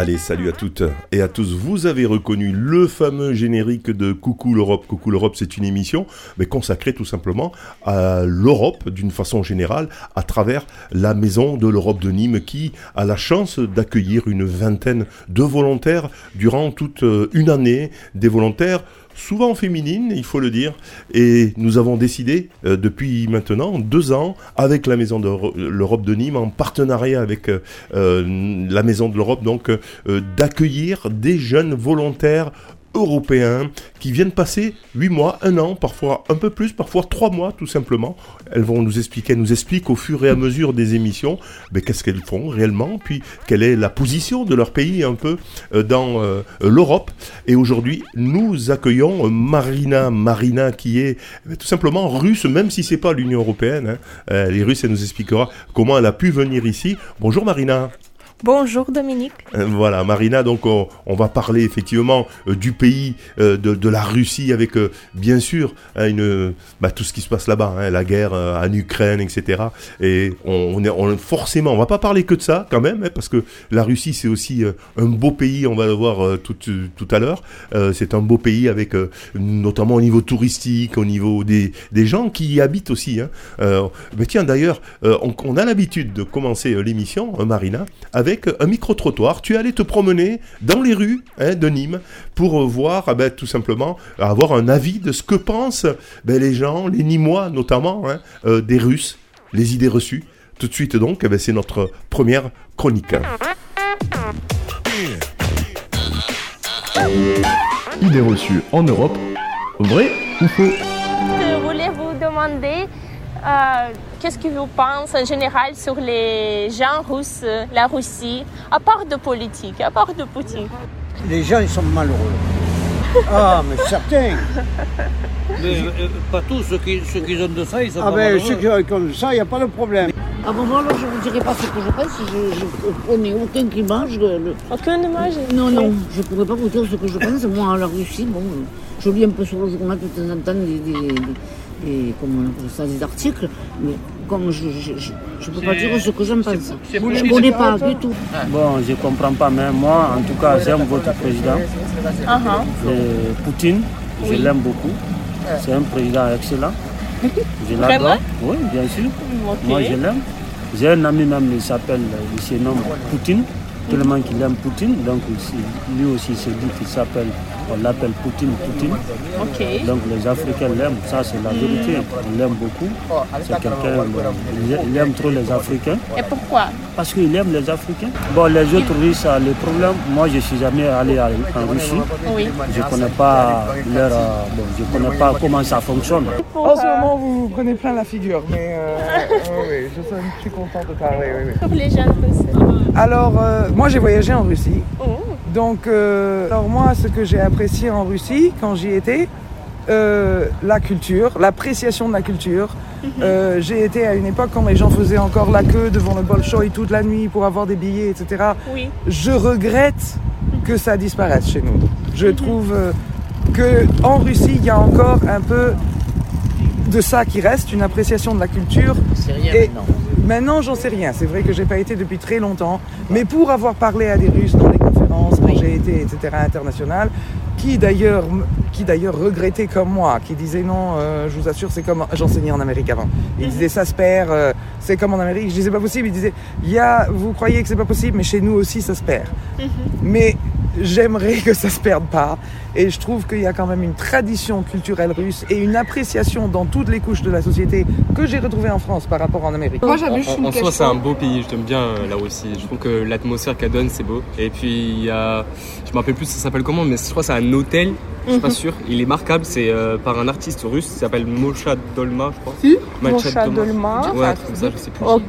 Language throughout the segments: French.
Allez, salut à toutes et à tous. Vous avez reconnu le fameux générique de Coucou l'Europe. Coucou l'Europe, c'est une émission mais consacrée tout simplement à l'Europe d'une façon générale à travers la maison de l'Europe de Nîmes qui a la chance d'accueillir une vingtaine de volontaires durant toute euh, une année. Des volontaires souvent féminine, il faut le dire. Et nous avons décidé, euh, depuis maintenant deux ans, avec la Maison de l'Europe de Nîmes, en partenariat avec euh, euh, la Maison de l'Europe, donc d'accueillir des jeunes volontaires européens qui viennent passer 8 mois, un an, parfois un peu plus, parfois 3 mois tout simplement. Elles vont nous expliquer, elles nous expliquent au fur et à mesure des émissions mais qu'est-ce qu'elles font réellement, puis quelle est la position de leur pays un peu euh, dans euh, l'Europe. Et aujourd'hui, nous accueillons Marina, Marina qui est tout simplement russe, même si c'est pas l'Union européenne. Hein. Euh, les Russes, elle nous expliquera comment elle a pu venir ici. Bonjour Marina. Bonjour Dominique. Euh, voilà, Marina, donc on, va parler effectivement euh, du pays, euh, de, la Russie, avec bien sûr hein, bah, tout ce qui se passe là-bas, hein, la guerre en Ukraine, etc. Et on, est on, forcément, on va pas parler que de ça quand même, hein, parce que la Russie c'est aussi un beau pays, on va le voir tout, tout à l'heure. c'est un beau pays avec notamment au niveau touristique, au niveau des, des gens qui y habitent aussi. mais tiens, d'ailleurs, on, a l'habitude de commencer l'émission, Marina, avec un micro-trottoir. Tu es allé te promener dans les rues hein, de Nîmes pour voir, ah ben, tout simplement, avoir un avis de ce que pensent ben, les gens, les Nîmois notamment, hein, euh, des Russes, les idées reçues. Tout de suite donc, eh ben, c'est notre première chronique. Idées reçues en Europe, vrai ou faux? Je voulais vous demander? Euh, qu'est-ce que vous pensez en général sur les gens russes, la Russie, à part de politique, à part de Poutine? Les gens, ils sont malheureux. ah, mais certains. Mais euh, pas tous, ceux qui, ceux qui ont de ça, ils sont ah pas ben, malheureux. ceux qui ont de ça, il n'y a pas de problème. Ah bon, moi, alors, je ne vous dirai pas ce que je pense. Je, je connais aucun. Je, le... Aucun image? Non, non, je ne pourrais pas vous dire ce que je pense. Moi, à la Russie, bon, je lis un peu sur le journal de temps en temps des, des, des, comment on appelle ça, des articles, mais comme je ne peux pas dire ce que j'en pense. Je ne connais pas du tout. Bon, je ne comprends pas, mais moi, en tout cas, j'aime votre président, uh Poutine. Je l'aime beaucoup. C'est un président excellent. Je l'adore. Oui, bien sûr. Moi, je l'aime. J'ai un ami même, il s'appelle, il se nomme Poutine tellement qu'il aime Poutine. Donc lui aussi s'est dit qu'il s'appelle, on l'appelle Poutine Poutine. Donc les Africains l'aiment, ça c'est la vérité. On l'aime beaucoup. C'est quelqu'un, il aime trop les Africains. Et pourquoi? Parce qu'il aime les Africains. Bon, les autres Russes, les problèmes. Moi, je ne suis jamais allé en Russie. Oui. Je ne connais pas leur, bon, je connais pas comment ça fonctionne. En ce moment, vous vous prenez plein la figure, mais euh, oui, je suis content de parler. Oui, Comme les jeunes russes. Alors, euh, moi j'ai voyagé en Russie. Oh. Donc, euh, alors moi, ce que j'ai apprécié en Russie quand j'y étais, euh, la culture, l'appréciation de la culture. Mhm. j'ai été à une époque quand les gens faisaient encore la queue devant le Bolshoi toute la nuit pour avoir des billets, etc. Oui. Je regrette que ça disparaisse chez nous. Je Mhm. trouve que en Russie, il y a encore un peu de ça qui reste, une appréciation de la culture. C'est rien Et- maintenant. Maintenant, j'en sais rien. C'est vrai que j'ai pas été depuis très longtemps, mais pour avoir parlé à des Russes dans les conférences quand j'ai été, etc., internationales, qui d'ailleurs, qui d'ailleurs regrettaient comme moi, qui disaient non, euh, je vous assure, c'est comme j'enseignais en Amérique avant. Ils disaient ça se perd, euh, c'est comme en Amérique. Je disais pas possible. Ils disaient, il y a, vous croyez que c'est pas possible, mais chez nous aussi ça se perd. Mais j'aimerais que ça se perde pas. Et je trouve qu'il y a quand même une tradition culturelle russe et une appréciation dans toutes les couches de la société que j'ai retrouvée en France par rapport en Amérique. En, en- en soi, c'est un beau pays. J'aime bien euh, là aussi. Je trouve que l'atmosphère qu'elle donne, c'est beau. Et puis, il y a. Je me rappelle plus ça s'appelle comment, mais je crois que c'est un hôtel. Je suis pas sûr. Il est marquable. C'est euh, par un artiste russe. Il s'appelle Mosha Dolma, je crois. Qui Macha Mosha Dolma. Ouais, comme ça, je sais plus. Ok,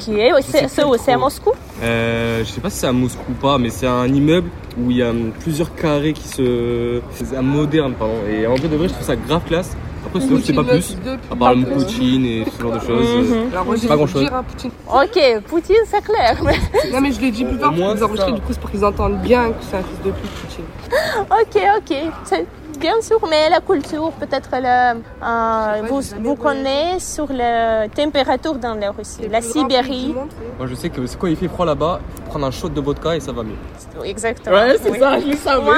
c'est à. Moscou? Euh, je sais pas si c'est à Moscou ou pas, mais c'est un immeuble où il y a hum, plusieurs carrés qui se. C'est un moderne, pardon. Et en vrai de vrai, je trouve ça grave classe. Après, sinon, je sais pas plus. À part le Poutine et ce genre de choses. Mhm. euh, Alors moi j'ai Pas dire à Poutine. Ok, Poutine, c'est clair. mais- Non mais je l'ai dit plus Moi, pour vous enregistrer du coup c'est pour qu'ils entendent bien que c'est un fils de pute Poutine. ok, ok. C'est bien sûr, mais la culture, peut-être le, euh, vous, vous connaissez sur la température dans la Russie, la Sibérie. Moi, je sais que c'est quand il fait froid là-bas, prendre un shot de vodka et ça va mieux. Exactement. Ouais, c'est Oui. ça, je le savais.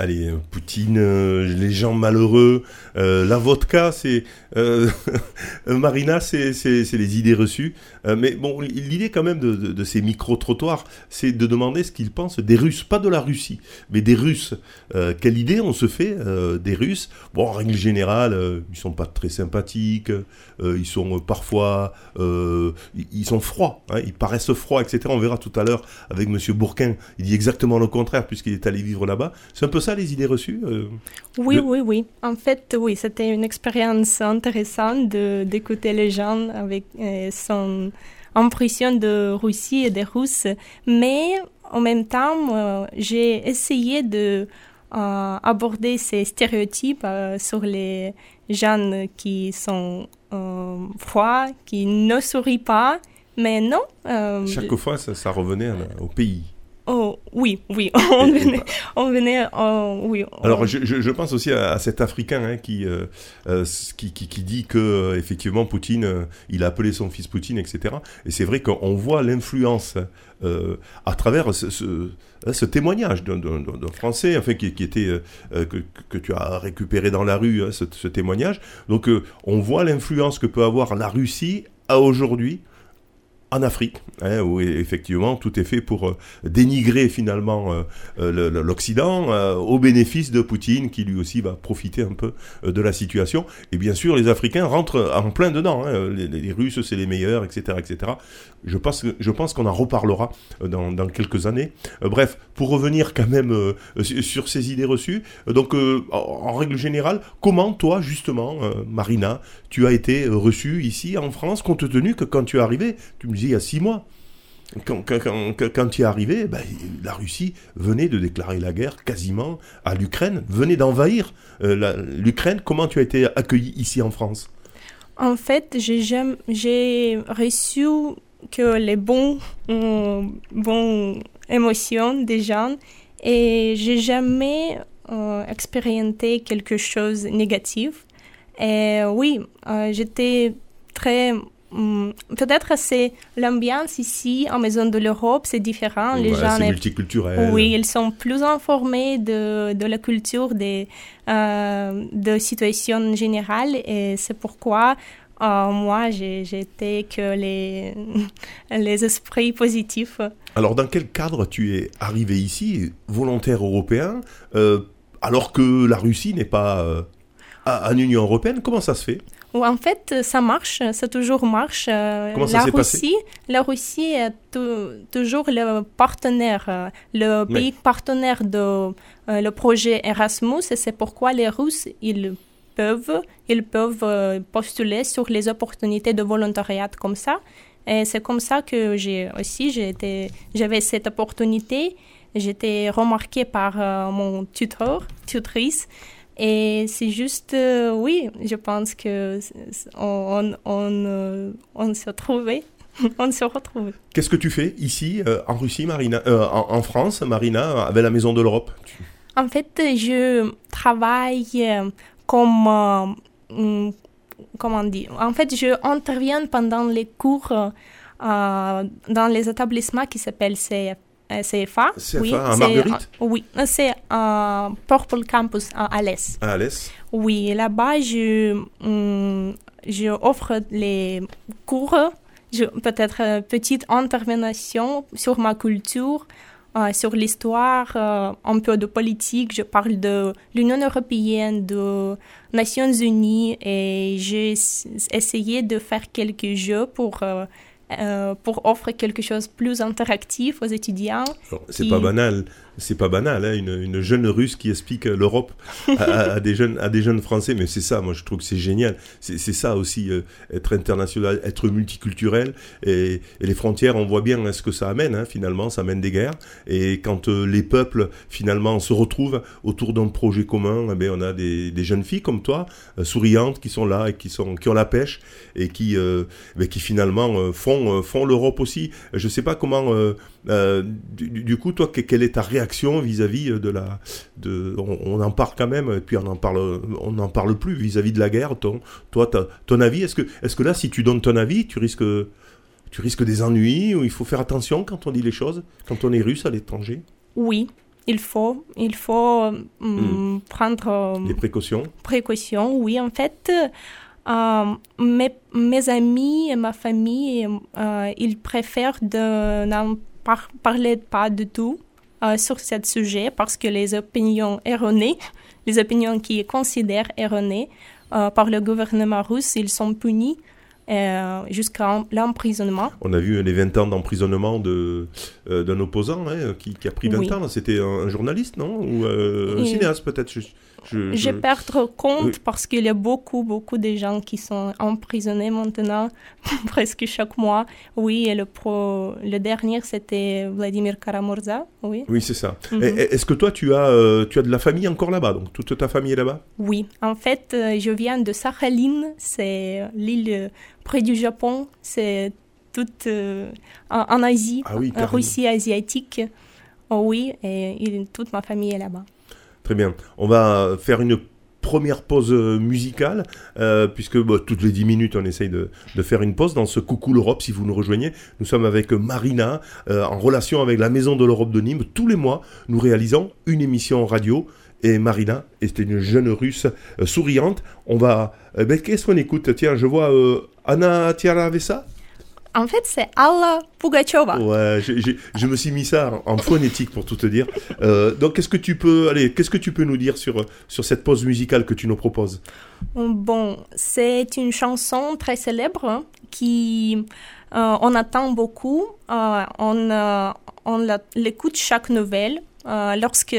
Allez, euh, Poutine, euh, les gens malheureux, euh, la vodka, c'est Marina, c'est les idées reçues. Mais bon, l'idée quand même de, ces micro-trottoirs, c'est de demander ce qu'ils pensent des Russes, pas de la Russie, mais des Russes. Quelle idée on se fait des Russes? Bon, en règle générale, ils sont pas très sympathiques, ils sont parfois, ils- sont froids, hein, ils paraissent froids, etc. On verra tout à l'heure avec Monsieur Bourquin, il dit exactement le contraire puisqu'il est allé vivre là-bas. C'est un peu les idées reçues euh Oui, Le- oui, oui. En fait, oui, c'était une expérience intéressante de- d'écouter les gens avec euh, son impression de Russie et des Russes. Mais en même temps, j'ai essayé de euh, aborder ces stéréotypes sur les gens qui sont froids, qui ne sourient pas. Mais non. Chaque fois, ça, ça revenait à au pays. Oh, oui, oui, on venait, on venait, euh, oui. Alors, on- je, je- je pense aussi à, à cet Africain hein, qui, euh, euh, qui, qui, qui dit que euh, effectivement Poutine, euh, il a appelé son fils Poutine, etc. Et c'est vrai qu'on voit l'influence euh, à travers ce, ce, ce témoignage d'un- Français, enfin qui, qui était que, que tu as récupéré dans la rue, hein, ce, ce témoignage. Donc, on voit l'influence que peut avoir la Russie à aujourd'hui en Afrique, hein, où effectivement tout est fait pour euh, dénigrer finalement euh, euh, l'Occident au bénéfice de Poutine, qui lui aussi va profiter un peu de la situation. Et bien sûr, les Africains rentrent en plein dedans. hein. Les, les Russes, c'est les meilleurs, etc., etc. Je pense, je pense qu'on en reparlera euh, dans, quelques années. Euh, bref, pour revenir quand même euh, sur, ces idées reçues. donc, en, règle générale, comment toi, justement, Marina, tu as été reçue ici en France, compte tenu que quand tu es arrivé, tu me disais il y a six mois. Quand, quand, quand- quand- ben, la Russie venait de déclarer la guerre quasiment à l'Ukraine, venait d'envahir l'Ukraine. Comment tu as été accueilli ici en France? En fait, j'ai reçu que les bons, bons émotions des gens et j'ai jamais euh, expérimenté quelque chose de négatif. Et oui, euh, j'étais très hum, Peut-être c'est l'ambiance ici en Maison de l'Europe, c'est différent. Les gens c'est est- multiculturel. Oui, ils sont plus informés de, de la culture, des, euh, de situation générale et c'est pourquoi euh, moi j'étais que les, les esprits positifs. Alors, dans quel cadre tu es arrivé ici, volontaire européen, euh, alors que la Russie n'est pas euh, en Union européenne? Comment ça se fait? En fait, ça marche, ça toujours marche. Euh, Comment ça la s'est passé? Russie, La Russie est tou- toujours le partenaire, le Oui. pays partenaire de le projet Erasmus et c'est pourquoi les Russes, ils peuvent, ils peuvent euh, postuler sur les opportunités de volontariat comme ça. Et c'est comme ça que j'ai aussi, j'ai été- j'avais cette opportunité. J'étais remarquée par euh, mon tuteur, tutrice. Et c'est juste, euh, oui, je pense que on, on, euh, se trouvait, on se retrouvait. Qu'est-ce que tu fais ici, en Russie, Marina en, en France, Marina, avec la Maison de l'Europe? En fait, je travaille comme, euh, hum, comment dire, en fait, je interviens pendant les cours euh, dans les établissements qui s'appellent CF, euh, CFA. CFA à c'est, Marguerite euh, Oui, c'est euh, Purple Campus à Alès. À Alès Oui, là-bas, je, hum, je offre les cours, peut-être euh, petite intervention sur ma culture, euh, sur l'histoire, euh, un peu de politique. Je parle de l'Union européenne, de Nations Unies et j'ai essayé de faire quelques jeux pour, euh, pour offrir quelque chose de plus interactif aux étudiants. C'est qui- pas banal c'est pas banal, hein, une, une, jeune russe qui explique l'Europe à, des jeunes, français. Mais c'est ça, moi je trouve que c'est génial. C'est ça aussi, euh, être international, être multiculturel. Et, les frontières, on voit bien ce que ça amène, hein, finalement, ça amène des guerres. Et quand euh, les peuples, finalement, se retrouvent autour d'un projet commun, eh on a des, jeunes filles comme toi, euh, souriantes, qui sont là et qui, sont, qui ont la pêche et qui, eh qui finalement font, font l'Europe aussi. Je sais pas comment euh, du, coup, toi, quelle est ta réaction vis-à-vis de la, de, on, en parle quand même, et puis on en parle, on n'en parle plus vis-à-vis de la guerre. Ton, toi, ton avis, est-ce que, est-ce que là, si tu donnes ton avis, tu risques, tu risques des ennuis ou il faut faire attention quand on dit les choses, quand on est russe à l'étranger? Oui, il faut, il faut hum, hmm. prendre des précautions? Précautions, oui, en fait. Euh, mes, mes, amis et ma famille, euh, ils préfèrent de n'en par parler pas du tout euh, sur ce sujet parce que les opinions erronées, les opinions qui considèrent erronées euh, par le gouvernement russe, ils sont punis euh, jusqu'à l'emprisonnement. On a vu les 20 ans d'emprisonnement d'un opposant hein, qui, a pris 20 ans. C'était un, journaliste, non? Ou un cinéaste peut-être? Je, je... perds compte parce qu'il y a beaucoup, beaucoup de gens qui sont emprisonnés maintenant, presque chaque mois. Oui, et le, pro... le dernier, c'était Vladimir Karamurza. Oui, oui c'est ça. Mhm. Est-ce que toi, tu as, euh, tu as de la famille encore là-bas Donc, toute ta famille est là-bas? Oui, en fait, euh, je viens de Sakhalin, c'est l'île près du Japon. C'est toute en, Asie, ah en Russie asiatique. Oh, oui, et toute ma famille est là-bas. Très bien. On va faire une première pause euh, musicale, euh, puisque bah, toutes les 10 minutes on essaye de, faire une pause dans ce Coucou l'Europe, si vous nous rejoignez. Nous sommes avec Marina, euh, en relation avec la Maison de l'Europe de Nîmes. Tous les mois, nous réalisons une émission radio. Et Marina est une jeune russe souriante. On va... Ben, Qu'est-ce qu'on écoute? Tiens, je vois Anna Tiaravesa? En fait, c'est Alla Pugacheva. Ouais, je, me suis mis ça en, phonétique pour tout te dire. Euh, donc, qu'est-ce que tu peux, allez, qu'est-ce que tu peux nous dire sur sur cette pause musicale que tu nous proposes? Bon, c'est une chanson très célèbre hein, qui euh, on attend beaucoup. Euh, on on l'écoute chaque nouvelle. lorsque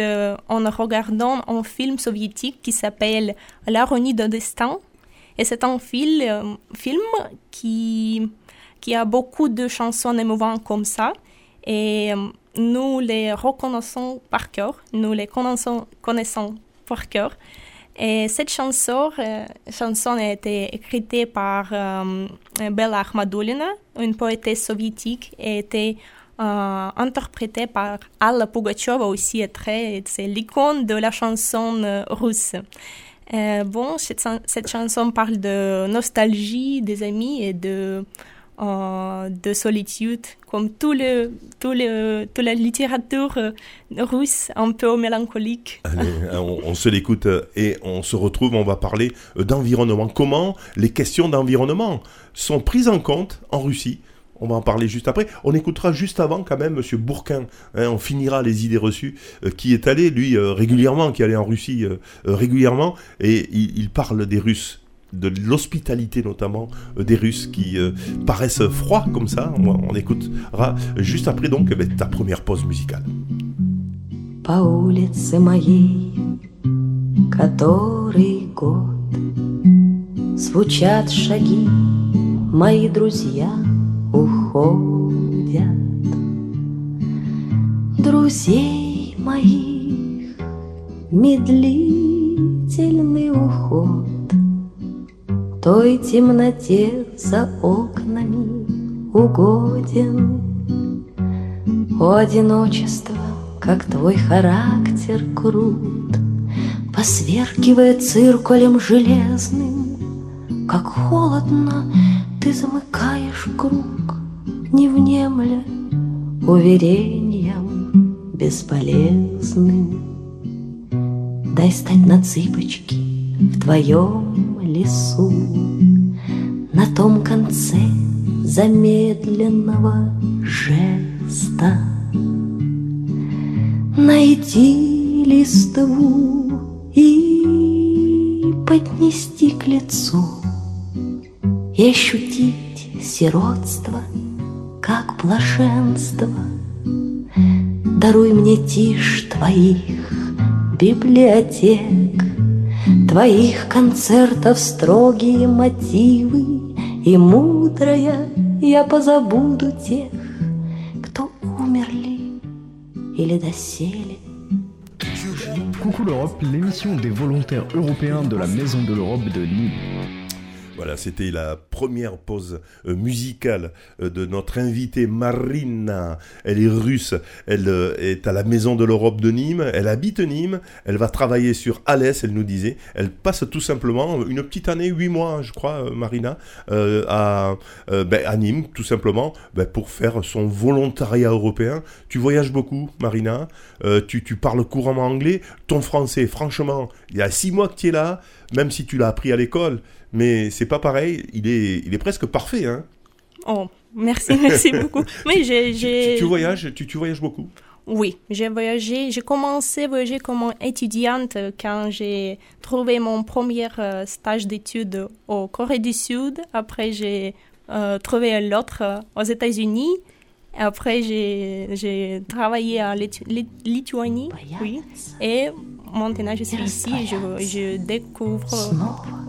on regardant un film soviétique qui s'appelle L'ironie de destin. Et c'est un film, film qui qui a beaucoup de chansons émouvantes comme ça. Et euh, nous les reconnaissons par cœur, nous les connaissons, par cœur. Et cette chanson, euh, a été écrite par euh, Bella Akhmadulina, une poétesse soviétique, et a été interprétée par Alla Pugacheva aussi, c'est l'icône de la chanson russe. bon, cette, chanson parle de nostalgie des amis et de euh, de solitude, comme tout le, tout le, toute la littérature euh, russe, un peu mélancolique. Allez, on, se l'écoute euh, et on se retrouve, on va parler d'environnement. Comment les questions d'environnement sont prises en compte en Russie? On va en parler juste après. On écoutera juste avant quand même Monsieur Bourquin. Hein, on finira les idées reçues. qui est allé lui régulièrement, qui allé en Russie régulièrement, et il, parle des Russes de l'hospitalité notamment euh, des Russes qui euh, paraissent froids comme ça. On, on écoutera juste après donc avec ta première pause musicale. По улице моей, который год, Звучат шаги, мои друзья уходят. Друзей моих медлительный уход Той темноте за окнами угоден. О, одиночество, как твой характер крут, Посверкивая циркулем железным, Как холодно ты замыкаешь круг, Не внемля уверением бесполезным. Дай стать на цыпочки в твоем лесу, На том конце замедленного жеста. Найти листву и поднести к лицу И ощутить сиротство, как блаженство. Даруй мне тишь твоих библиотек, Твоих концертов строгие мотивы И мудрая я позабуду тех, Кто умерли или досели. Coucou l'Europe, l'émission des volontaires européens de la Maison de l'Europe de Nîmes. Voilà, c'était la première pause euh, musicale euh, de notre invitée Marina. Elle est russe, elle euh, est à la Maison de l'Europe de Nîmes, elle habite Nîmes, elle va travailler sur Alès, elle nous disait. Elle passe tout simplement une petite année, huit mois, je crois, Marina, à, ben, à, Nîmes, tout simplement, ben, pour faire son volontariat européen. Tu voyages beaucoup, Marina, tu, tu parles couramment anglais, ton français, franchement, il y a six mois que tu es là, même si tu l'as appris à l'école, mais c'est pas pareil. Il est, il est presque parfait, hein. Oh, merci, merci beaucoup. Mais j'ai, tu, voyages, tu, tu voyages beaucoup. Oui, j'ai voyagé. J'ai commencé à voyager comme étudiante quand j'ai trouvé mon premier euh, stage d'études au Corée du Sud. Après, j'ai euh, trouvé l'autre euh, aux États-Unis. Après, j'ai travaillé en Lituanie. Oui. Et maintenant, je suis ici et je, je découvre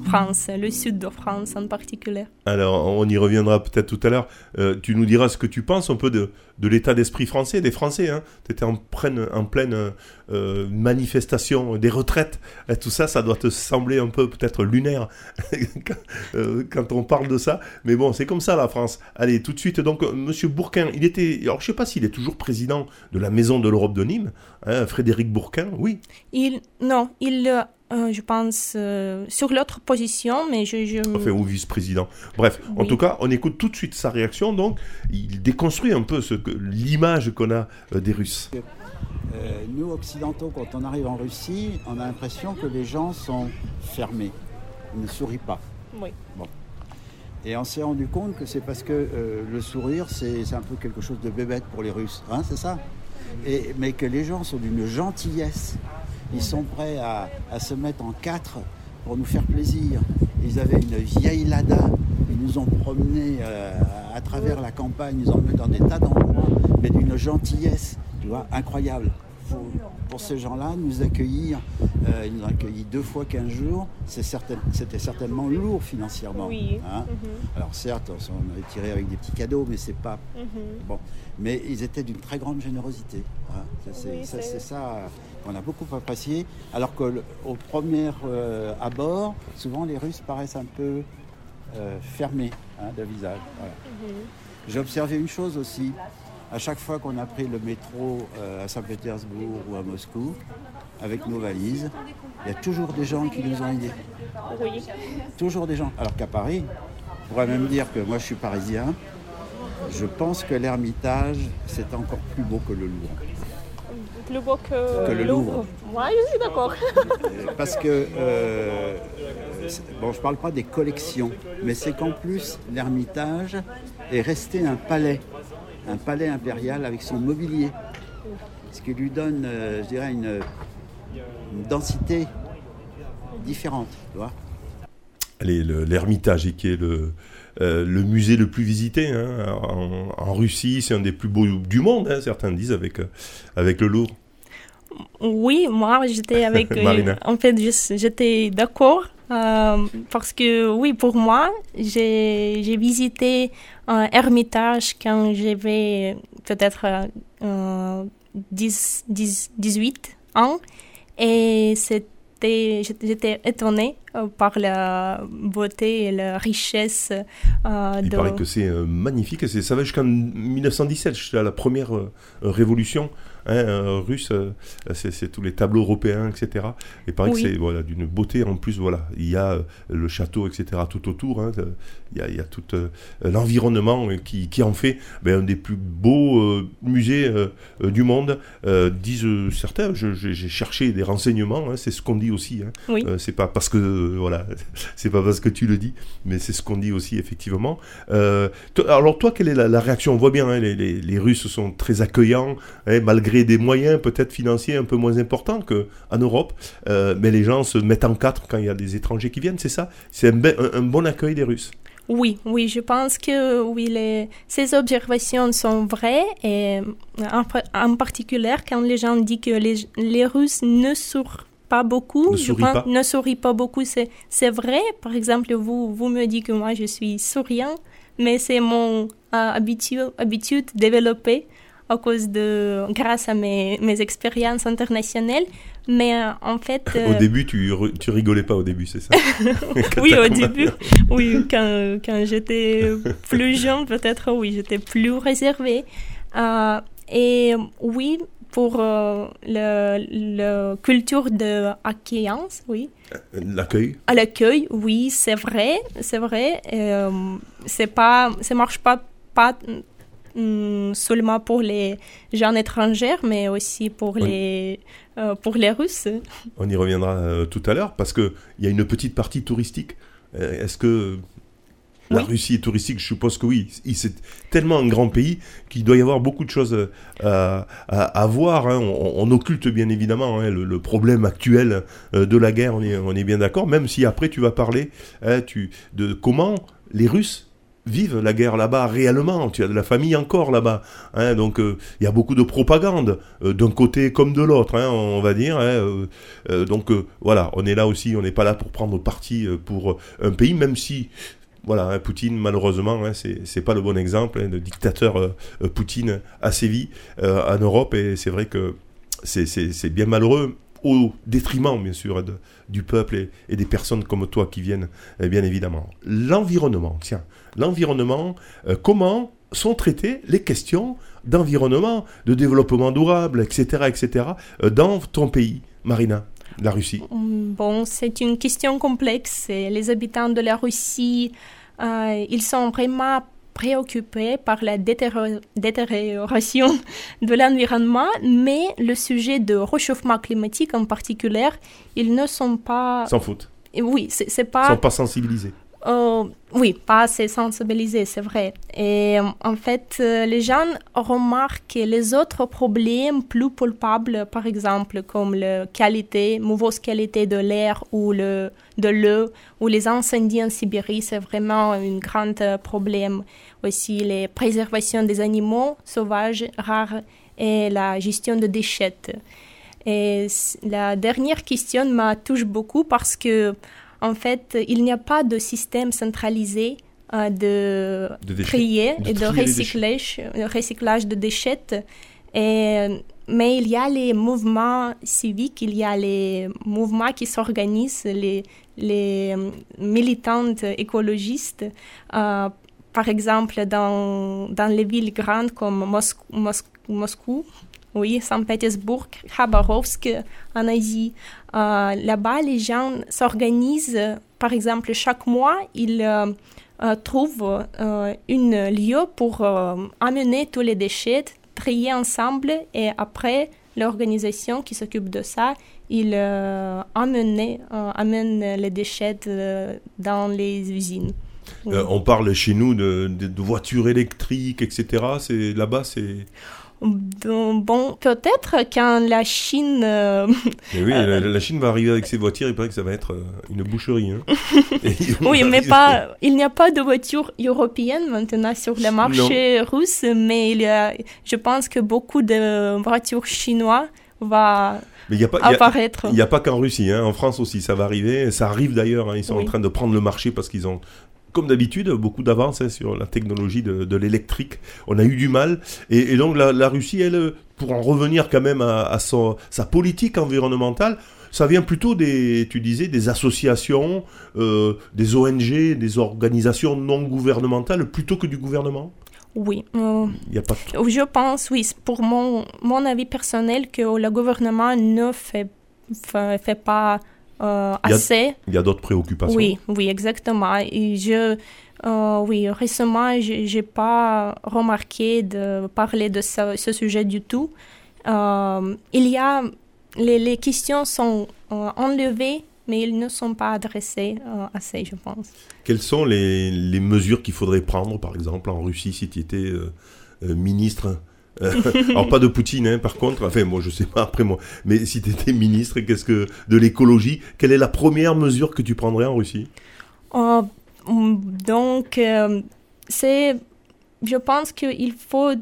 France, le sud de France en particulier. Alors, on y reviendra peut-être tout à l'heure. Euh, tu nous diras ce que tu penses un peu de, de l'état d'esprit français, des Français. Hein. Tu étais en pleine, en pleine euh, manifestation des retraites. Et tout ça, ça doit te sembler un peu peut-être lunaire euh, quand, on parle de ça. Mais bon, c'est comme ça la France. Allez, tout de suite, donc, Monsieur Bourquin, il était. Alors, je sais pas s'il est toujours président de la Maison de l'Europe de Nîmes. Hein, Frédéric Bourquin, oui. Il, non, il euh, je pense, euh, sur l'autre position, mais je... je... Enfin, ou vice-président. Bref, en tout cas, on écoute tout de suite sa réaction, donc il déconstruit un peu ce que, l'image qu'on a euh, des Russes. nous, occidentaux, quand on arrive en Russie, on a l'impression que les gens sont fermés, ils ne sourient pas. Oui. Bon. Et on s'est rendu compte que c'est parce que le sourire, c'est, un peu quelque chose de bébête pour les Russes, hein, c'est ça? Mais que les gens sont d'une gentillesse ils sont prêts à, se mettre en quatre pour nous faire plaisir. Ils avaient une vieille Lada. Ils nous ont promenés euh, à travers la campagne. Ils ont emmenés dans des tas d'endroits, mais d'une gentillesse, tu vois, incroyable. Pour, ces gens-là, nous accueillir, euh, ils nous ont accueillis deux fois 15 jours, c'était certainement lourd financièrement. Hein. Mm-hmm. Alors certes, on avait tiré avec des petits cadeaux, mais c'est pas... Mm-hmm. Bon. Mais ils étaient d'une très grande générosité. Hein. C'est ça qu'on a beaucoup apprécié. Alors qu'au premier euh, abord, souvent les Russes paraissent un peu euh, fermés hein, de visage. Mhm. J'ai observé une chose aussi. À chaque fois qu'on a pris le métro euh, à Saint-Pétersbourg ou à Moscou, avec nos valises, il y a toujours des gens qui nous ont aidés. Toujours des gens. Alors qu'à Paris, on pourrait même dire que moi je suis parisien, je pense que l'Ermitage, c'est encore plus beau que le Louvre plus beau que, le Louvre. Oui, je suis d'accord. Parce que, euh, bon, je parle pas des collections, mais c'est qu'en plus, l'Ermitage est resté un palais, un palais impérial avec son mobilier, ce qui lui donne, euh, une, densité différente, l'Ermitage, qui est le, euh, le musée le plus visité hein, en, Russie, c'est un des plus beaux du monde, hein, certains disent, avec, avec le Louvre. Oui, moi j'étais avec. Euh, en fait, j'étais d'accord euh, parce que oui, pour moi, j'ai visité un ermitage quand j'avais peut-être euh, 10, 10, 18 ans et j'étais étonnée euh, par la beauté et la richesse. Il paraît que c'est magnifique. Ça va jusqu'en 1917, la première révolution. Hein, euh, russe, euh, c'est tous les tableaux européens, etc. Et pareil que c'est voilà, d'une beauté en plus. Voilà, il y a euh, le château, etc. tout autour. Hein, il, y a, il, y a, tout l'environnement qui, qui, en fait ben, un des plus beaux musées du monde, disent certains. J'ai cherché des renseignements. Hein, c'est ce qu'on dit aussi. c'est pas parce que voilà, c'est pas parce que tu le dis, mais c'est ce qu'on dit aussi effectivement. alors toi, quelle est la, réaction? On voit bien, les, les, les, Russes sont très accueillants, malgré des moyens peut-être financiers un peu moins importants qu'en Europe, euh, mais les gens se mettent en quatre quand il y a des étrangers qui viennent, c'est ça? C'est un, bon accueil des Russes Oui, oui, je pense que oui, les, ces observations sont vraies et en, en particulier quand les gens disent que les, les Russes ne sourient pas beaucoup, ne je pense, pas. ne sourient pas beaucoup, c'est, c'est vrai. Par exemple, vous, vous me dites que moi je suis souriant, mais c'est mon euh, habitude, habitude développée à cause de, grâce à mes, mes expériences internationales. Mais euh, en fait. Au euh, début, tu, tu rigolais pas au début, c'est ça? Oui, au début, oui, quand, quand j'étais plus jeune, peut-être, oui, j'étais plus réservée. Euh, et oui, pour le, le culture de accueillance, oui. L'accueil? À l'accueil, oui, c'est vrai, c'est vrai. C'est pas, ça marche pas, pas seulement pour les gens étrangers, mais aussi pour Oui. les, euh, pour les Russes. On y reviendra euh, tout à l'heure parce qu'il y a une petite partie touristique. Euh, Est-ce que la Oui. Russie est touristique? Je suppose que oui. C'est tellement un grand pays qu'il doit y avoir beaucoup de choses à, à- à voir. hein. On, on occulte bien évidemment hein, le, le problème actuel de la guerre, on est, on est bien d'accord, même si après tu vas parler hein, tu, de comment les Russes vivent la guerre là-bas réellement. Tu as de la famille encore là-bas. hein. donc euh, il y a beaucoup de propagande euh, d'un côté comme de l'autre, hein, on va dire. hein. Euh, donc voilà, on est là aussi, on n'est pas là pour prendre parti pour un pays, même si voilà, hein, Poutine, malheureusement, hein, c'est pas le bon exemple. le dictateur Poutine a sévi en Europe et c'est vrai que c'est bien malheureux au détriment, bien sûr, du peuple et, des personnes comme toi qui viennent, euh, bien évidemment. L'environnement, tiens, l'environnement, euh, comment sont traitées les questions d'environnement, de développement durable, etc., etc., euh, dans ton pays, Marina, la Russie? Hum, Bon, c'est une question complexe. Les habitants de la Russie, ils sont vraiment préoccupés par la détérioration de l'environnement, mais le sujet de réchauffement climatique en particulier, ils ne sont pas... Sans faute. Oui, c'est c'est Ils pas... sont pas sensibilisés. Euh, oui, pas assez sensibilisés, c'est vrai. Et euh, en fait, euh, les gens remarquent les autres problèmes plus palpables, par exemple, comme la qualité, mauvaise qualité de l'air ou le, de l'eau, ou les incendies en Sibérie, c'est vraiment un grand euh, problème. Aussi, les préservations des animaux sauvages rares et la gestion de déchets. Et la dernière question me touche beaucoup parce que, en fait, il n'y a pas de système centralisé euh, de, De déchets. trier De et de recyclage, euh, recyclage de déchets. Et, mais il y a les mouvements civiques, il y a les mouvements qui s'organisent, les, euh, militantes écologistes. euh, par exemple, dans, dans les villes grandes comme Moscou, oui, Saint-Pétersbourg, Khabarovsk en Asie. Euh, Là-bas, les gens s'organisent. Par exemple, chaque mois, ils trouvent euh, un lieu pour amener tous les déchets, trier ensemble et après, l'organisation qui s'occupe de ça, il euh, amène, euh, les déchets dans les usines. Euh, on parle chez nous de, de- voitures électriques, etc. Là-bas, c'est. Bon, peut-être quand la Chine... euh, Mais oui, la, la Chine va arriver avec ses voitures. Il paraît que ça va être euh, une boucherie. hein. Oui, mais pas, il n'y a pas de voiture européenne maintenant sur le marché russe, mais il y a, je pense que beaucoup de voitures chinoises vont Mais il n'y a pas. il y a- apparaître. Il n'y a pas qu'en Russie, hein. en France aussi, ça va arriver. Ça arrive d'ailleurs, hein. ils sont Oui. en train de prendre le marché parce qu'ils ont, comme d'habitude, beaucoup d'avance hein, sur la technologie de, de l'électrique. On a eu du mal. Et, et donc la, la Russie, elle, pour en revenir quand même à, à son- sa politique environnementale, ça vient plutôt des, tu disais, des associations, euh, des ONG, des organisations non gouvernementales, plutôt que du gouvernement? Oui. euh, Il n'y a pas de... Je pense, oui, pour mon, mon avis personnel, que le gouvernement ne fait, fait, fait pas euh, Il y a- assez. Il y a d'autres préoccupations. Oui, oui, exactement. Et je, euh, oui, récemment, je n'ai pas remarqué de parler de ce, ce sujet du tout. Euh, il y a, les, les questions sont enlevées, mais ils ne sont pas adressées assez, je pense. Quelles sont les, les mesures qu'il faudrait prendre, par exemple, en Russie, si tu étais ministre Alors, pas de Poutine, hein, par contre. Enfin, moi, je sais pas, après moi. Mais si tu étais ministre qu'est-ce que, de l'écologie, quelle est la première mesure que tu prendrais en Russie? Euh, donc, c'est, je pense qu'il faut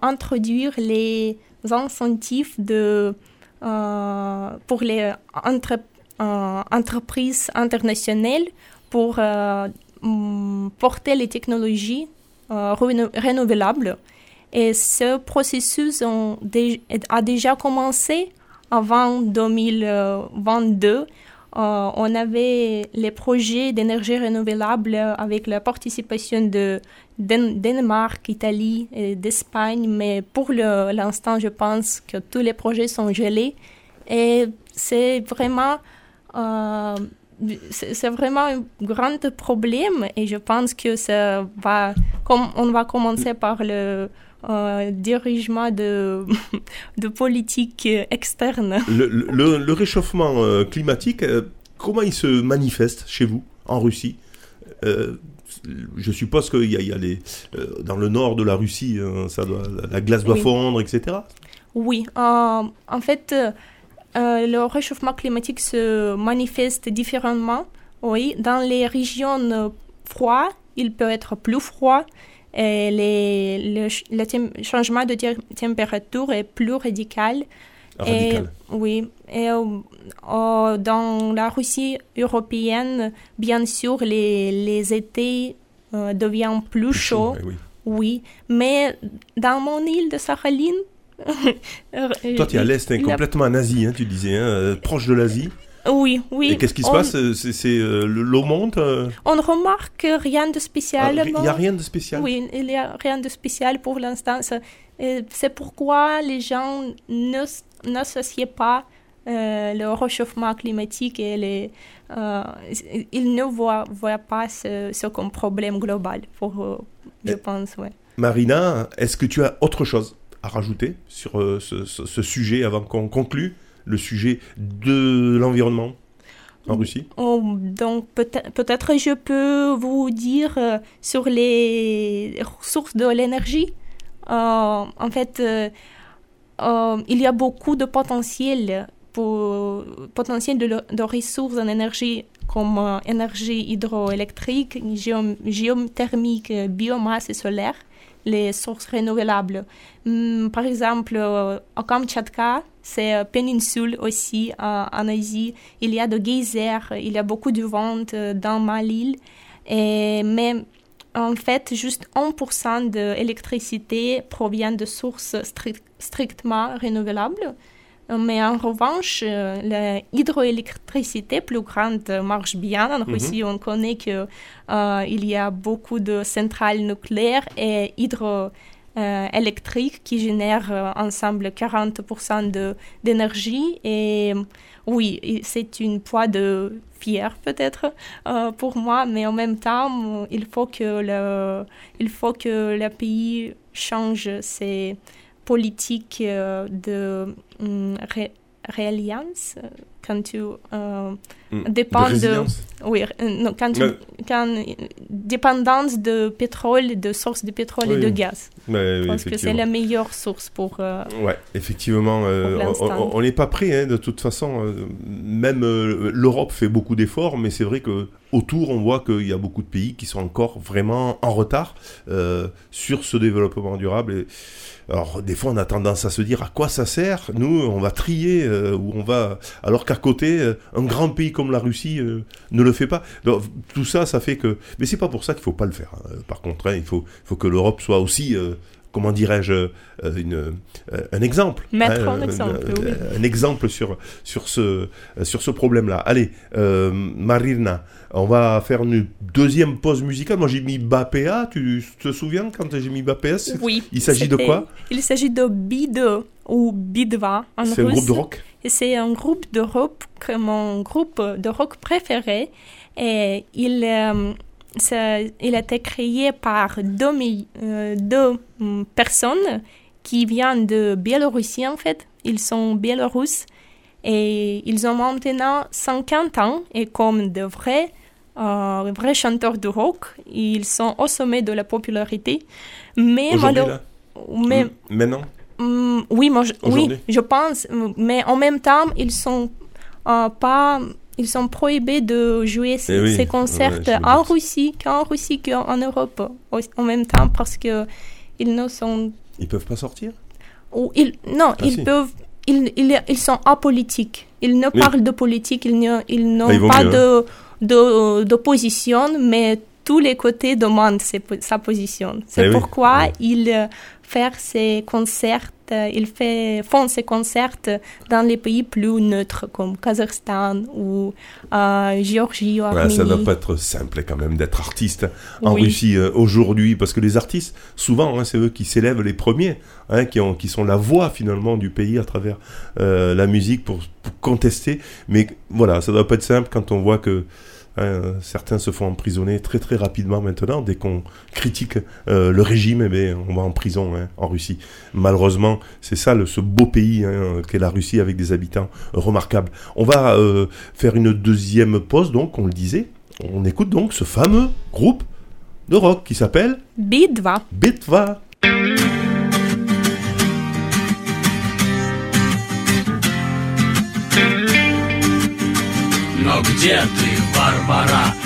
introduire les incentives pour les entreprises internationales pour mm, porter les technologies renouvelables. Et ce processus a déjà commencé avant 2022. Euh, on avait les projets d'énergie renouvelable avec la participation de Danemark, Italie et d'Espagne, mais pour l'instant, je pense que tous les projets sont gelés. Et c'est vraiment, euh, c'est vraiment un grand problème et je pense que ça va, comme on va commencer par le euh, dirigement de, de politique externe. Le, le, réchauffement euh, climatique, euh, comment il se manifeste chez vous, en Russie? Je suppose qu'il y a, y a les, dans le nord de la Russie, ça doit, la glace doit fondre, etc. Oui, en fait, le réchauffement climatique se manifeste différemment. Oui, dans les régions froides, il peut être plus froid les, le, changement de température est plus radical. Radical. oui. Et dans la Russie européenne, bien sûr, les, les étés euh, deviennent plus, chauds. oui. oui. Mais dans mon île de Sakhaline, Toi, tu es à l'est, hein, complètement en Asie, hein, tu disais, hein, euh, proche de l'Asie. Oui, oui. Et qu'est-ce qui se passe C'est euh, l'eau monte euh On ne remarque rien de spécial. Il n'y a rien de spécial Oui, il n'y a rien de spécial pour l'instant. C'est pourquoi les gens n'associent pas euh, le réchauffement climatique et les, ils ne voient, voient pas ce, comme problème global, pour, je pense. Ouais. Marina, est-ce que tu as autre chose à rajouter sur ce, ce sujet avant qu'on conclue? Le sujet de l'environnement en Russie? oh, Donc peut-être je peux vous dire euh, sur les ressources de l'énergie. Euh, en fait, euh, il y a beaucoup de potentiel, pour, potentiel de, ressources en énergie comme énergie hydroélectrique, géothermique, biomasse et solaire, les sources renouvelables. Hmm, par exemple, au Kamchatka, c'est une péninsule aussi en Asie. Il y a de geysers, il y a beaucoup de ventes euh, dans ma île. mais en fait, juste 1% de l'électricité provient de sources strictement renouvelables. Mais en revanche, euh, l'hydroélectricité plus grande marche bien. En Russie, mhm. on connaît qu'il euh, y a beaucoup de centrales nucléaires et hydro euh, électriques qui génèrent euh, ensemble 40% d'énergie. Et oui, c'est une poids de fier peut-être euh, pour moi, mais en même temps, il faut que le, il faut que le pays change ses politiques de um, quand tu euh, mm. dépends de, oui euh, quand tu, quand, dépendance de pétrole de sources de pétrole et de gaz. Parce que c'est la meilleure source pour euh, ouais effectivement euh, on n'est pas prêt hein, de toute façon même l'Europe fait beaucoup d'efforts mais c'est vrai que autour on voit qu'il y a beaucoup de pays qui sont encore vraiment en retard sur ce développement durable et alors des fois on a tendance à se dire à quoi ça sert? Nous on va trier euh, ou on va alors qu'à côté euh, un grand pays comme la Russie euh, ne le fait pas. Donc, tout ça ça fait que mais c'est pas pour ça qu'il faut pas le faire. Hein. Par contre hein, il faut faut que l'Europe soit aussi comment dirais-je, un exemple. Mettre un exemple, un, exemple sur, sur ce, sur ce problème-là. Allez, Marina, on va faire une deuxième pause musicale. Moi, j'ai mis Bapea. Tu te souviens quand j'ai mis Bapea Oui. Il s'agit de quoi? Il s'agit de B2 ou B2 en C'est un groupe de rock C'est un groupe de rock, mon groupe de rock préféré. Et il, euh, il a été créé par deux, euh, deux hum, personnes qui viennent de Biélorussie, en fait. Ils sont biélorusses. Et ils ont maintenant 50 ans et comme de vrais euh, vrais chanteurs de rock. Ils sont au sommet de la popularité. Mais malheureusement. Mais, Maintenant oui, moi, je, oui, je pense. Mais en même temps, ils sont euh, pas ils sont prohibés de jouer ces, Eh oui, ces concerts ouais, en. Russie, qu'en Russie qu'en Europe en même temps parce que ils ne sont Ils peuvent pas sortir? Ou ils non Ah, ils si. peuvent ils, ils, ils sont apolitiques. Ils ne Oui. parlent de politique, ils ils n'ont Ah, il vaut pas mieux, de de d'opposition, mais tous les côtés demandent ses sa position. C'est Eh pourquoi il euh, fait ses concerts, euh, il fait font ses concerts dans les pays plus neutres comme Kazakhstan ou euh, Géorgie ou Ouais, ça doit pas être simple quand même d'être artiste hein, en Oui. Russie euh, aujourd'hui, parce que les artistes, souvent, hein, c'est eux qui s'élèvent les premiers, hein, qui, ont, qui sont la voix finalement du pays à travers euh, la musique pour, pour contester. Mais voilà, ça doit pas être simple quand on voit que hein, certains se font emprisonner très très rapidement maintenant. Dès qu'on critique euh, le régime, eh bien, on va en prison hein, en Russie. Malheureusement, c'est ça le, ce beau pays hein, qu'est la Russie avec des habitants remarquables. On va euh, faire une deuxième pause, donc on le disait. On écoute donc ce fameux groupe de rock qui s'appelle Bidva. Bitva. Но где ты, Barbara.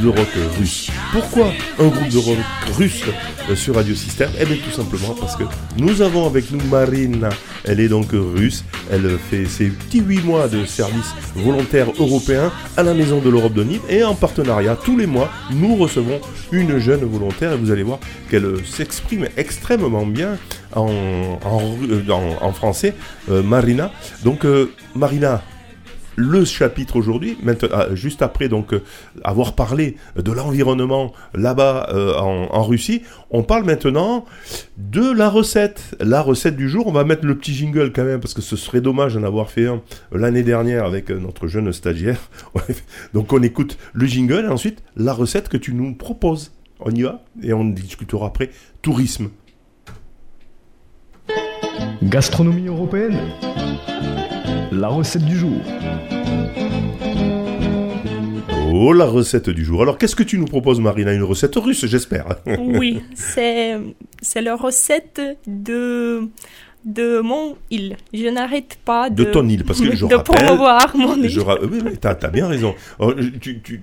De rock russe. Pourquoi un groupe de rock russe euh, sur Radio Système? Eh bien tout simplement parce que nous avons avec nous Marina. Elle est donc russe. Elle fait ses petits 8 mois de service volontaire européen à la Maison de l'Europe de Nîmes. Et en partenariat, tous les mois, nous recevons une jeune volontaire. Et vous allez voir qu'elle s'exprime extrêmement bien en, euh, français. Euh, Marina. Donc Marina, le chapitre aujourd'hui, ah, juste après donc euh, avoir parlé de l'environnement là-bas euh, en, Russie, on parle maintenant de la recette. La recette du jour, on va mettre le petit jingle quand même parce que ce serait dommage d'en avoir fait un l'année dernière avec euh, notre jeune stagiaire. donc on écoute le jingle et ensuite la recette que tu nous proposes. On y va et on discutera après tourisme. Gastronomie européenne La recette du jour. Oh, la recette du jour. Alors, qu'est-ce que tu nous proposes, Marina? Une recette russe, j'espère. Oui, c'est c'est la recette de de mon île. Je n'arrête pas de, De ton île, parce que je de rappelle- promouvoir mon île. Je oui, oui, t'as, t'as bien raison. Alors, tu, tu-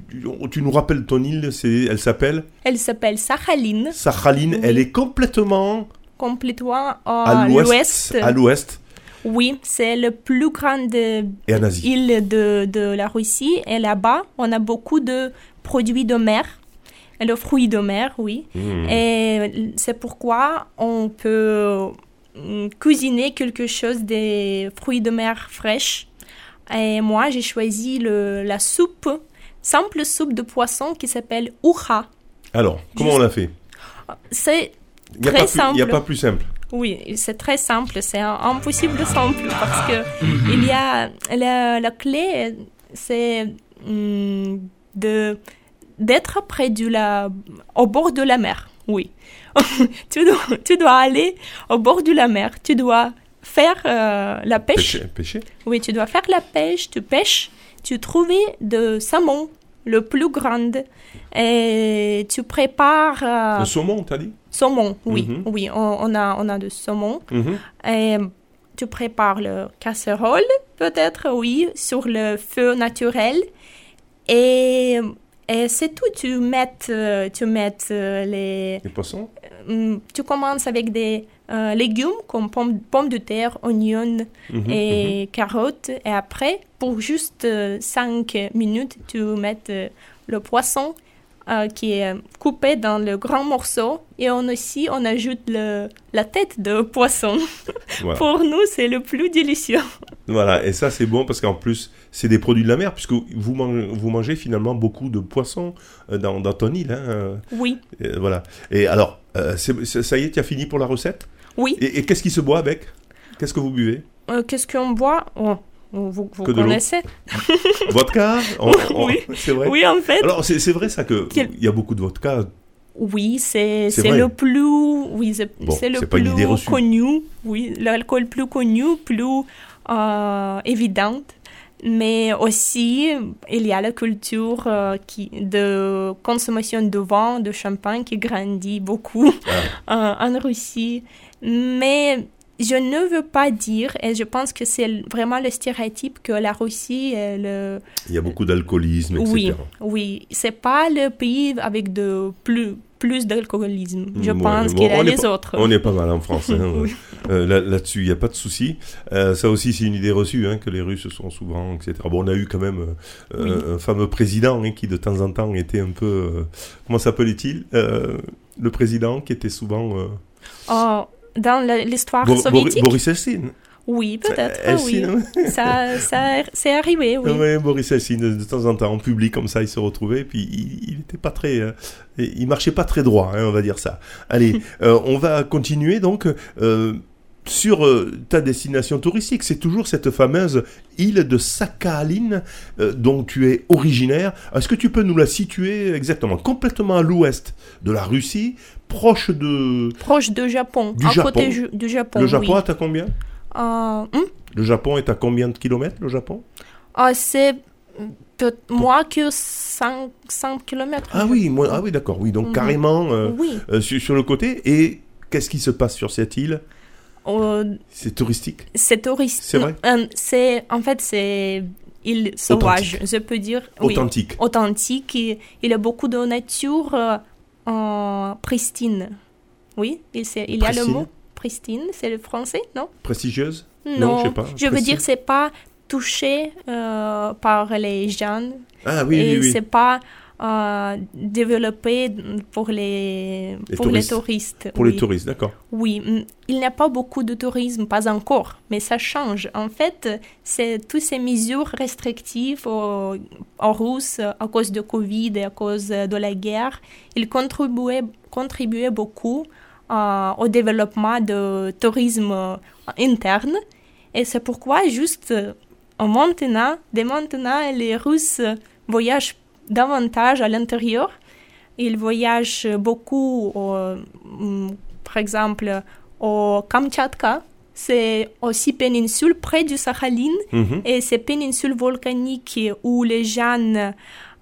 tu- nous rappelles ton île, c'est, elle s'appelle? Elle s'appelle Sakhaline, Sakhaline. Elle est complètement complètement à l'ouest. À l'ouest. Oui, c'est la plus en Asie. île de, de la Russie. Et là-bas, on a beaucoup de produits de mer, et de fruits de mer, oui. Mmh. Et c'est pourquoi on peut mm, cuisiner quelque chose des fruits de mer fraîches. Et moi, j'ai choisi le, la soupe, simple soupe de poisson qui s'appelle uha. Alors, comment Juste- on l'a fait? C'est Il n'y a, très pas plus- simple. Oui, c'est très simple, c'est impossible simple parce que il y a la, la clé, c'est hum, de d'être près du la au bord de la mer. Oui, tu dois tu dois aller au bord de la mer. Tu dois faire euh, la pêche. Pêcher. pêcher. Oui, tu dois faire la pêche, tu pêches, tu trouves de saumon le plus grand et tu prépares euh, Le saumon, t'as dit? Saumon. Oui, Mhm. oui, on, on a on a de saumon. Mhm. Et tu prépares le casserole, peut-être, oui, sur le feu naturel. Et, et c'est tout. Tu mets, euh, tu mets euh, les... Les poissons? Tu commences avec des euh, légumes comme pommes, pommes de terre, oignons Mhm, et carottes. Et après, pour juste 5 minutes, tu mets euh, le poisson euh, qui est coupé dans le grand morceau. Et on aussi, on ajoute le, la tête de poisson. Voilà. Pour nous, c'est le plus délicieux. Voilà, et ça c'est bon parce qu'en plus c'est des produits de la mer puisque vous, man- vous mangez finalement beaucoup de poissons euh, dans, dans ton île. hein, euh, Oui. voilà. Et alors, euh, ça y est, tu as fini pour la recette? Oui. Et, et qu'est-ce qui se boit avec? Qu'est-ce que vous buvez? Euh, Qu'est-ce qu'on boit? Oh, Vous, Que connaissez. Vodka? On- on- Oui. C'est vrai? Oui, en fait. Alors c'est vrai ça que Quel- il y a beaucoup de vodka. Oui, c'est le plus oui c'est Bon, le plus connu. Oui l'alcool plus connu plus euh, évident mais aussi il y a la culture euh, qui de consommation de vin de champagne qui grandit beaucoup Ah. euh, en Russie mais je ne veux pas dire et je pense que c'est vraiment le stéréotype que la Russie est le Il y a beaucoup d'alcoolisme, etc. oui, oui, c'est pas le pays avec de plus plus d'alcoolisme. Je Ouais, pense bon, qu'il y a les pas- autres. On est pas mal en France. hein. Oui. Euh, là- Là-dessus, il n'y a pas de souci. Euh, ça aussi, c'est une idée reçue, hein, que les Russes sont souvent, etc. Bon, on a eu quand même euh, Oui. un fameux président hein, qui, de temps en temps, était un peu... comment s'appelait-il Le président qui était souvent... Oh, dans l'histoire Bor- soviétique Boris Eltsine. Oui, peut-être, oui. Ouais. ça, ça, c'est arrivé, oui. Ouais, Boris Eltsine, de, de temps en temps, en public, comme ça, il se retrouvait, puis il, il était pas très... euh, il marchait pas très droit, hein, on va dire ça. Allez, euh, on va continuer, donc... euh, sur euh, ta destination touristique, c'est toujours cette fameuse île de Sakhalin euh, dont tu es originaire. Est-ce que tu peux nous la situer exactement, complètement à l'ouest de la Russie, proche de... Proche du Japon, Du à Japon. côté ju- du Japon. Le Japon oui. est à combien? Euh, hum? Le Japon est à combien de kilomètres, le Japon? Ah, c'est peut moins que 5, 5 km. Ah oui, moi, ah oui d'accord, oui, donc Mhm. carrément euh, Oui. euh, sur, sur le côté. Et qu'est-ce qui se passe sur cette île? C'est touristique? c'est touriste. C'est vrai? C'est, en fait, c'est île sauvage, je peux dire. oui. Authentique. authentique. Et il y a beaucoup de nature en pristine. Oui, il, il y a le mot pristine, c'est le français, non? Prestigieuse? Non, je sais pas. je veux dire, c'est pas touché euh, par les jeunes. Ah oui, et oui, oui. c'est pas euh, développé pour les, Les pour touristes. les touristes. Pour les touristes, d'accord. Oui, il n'y a pas beaucoup de tourisme, pas encore, mais ça change. En fait, c'est toutes ces mesures restrictives en Russe à cause de Covid et à cause de la guerre, ils contribuaient, contribuaient beaucoup euh, au développement de tourisme euh, interne. Et c'est pourquoi, juste euh, maintenant, dès maintenant, les Russes voyagent davantage à l'intérieur. Ils voyagent beaucoup, au- mm, par exemple, au Kamtchatka. c'est aussi péninsule près du Sakhaline. Mhm. Et c'est péninsule volcanique où les gens,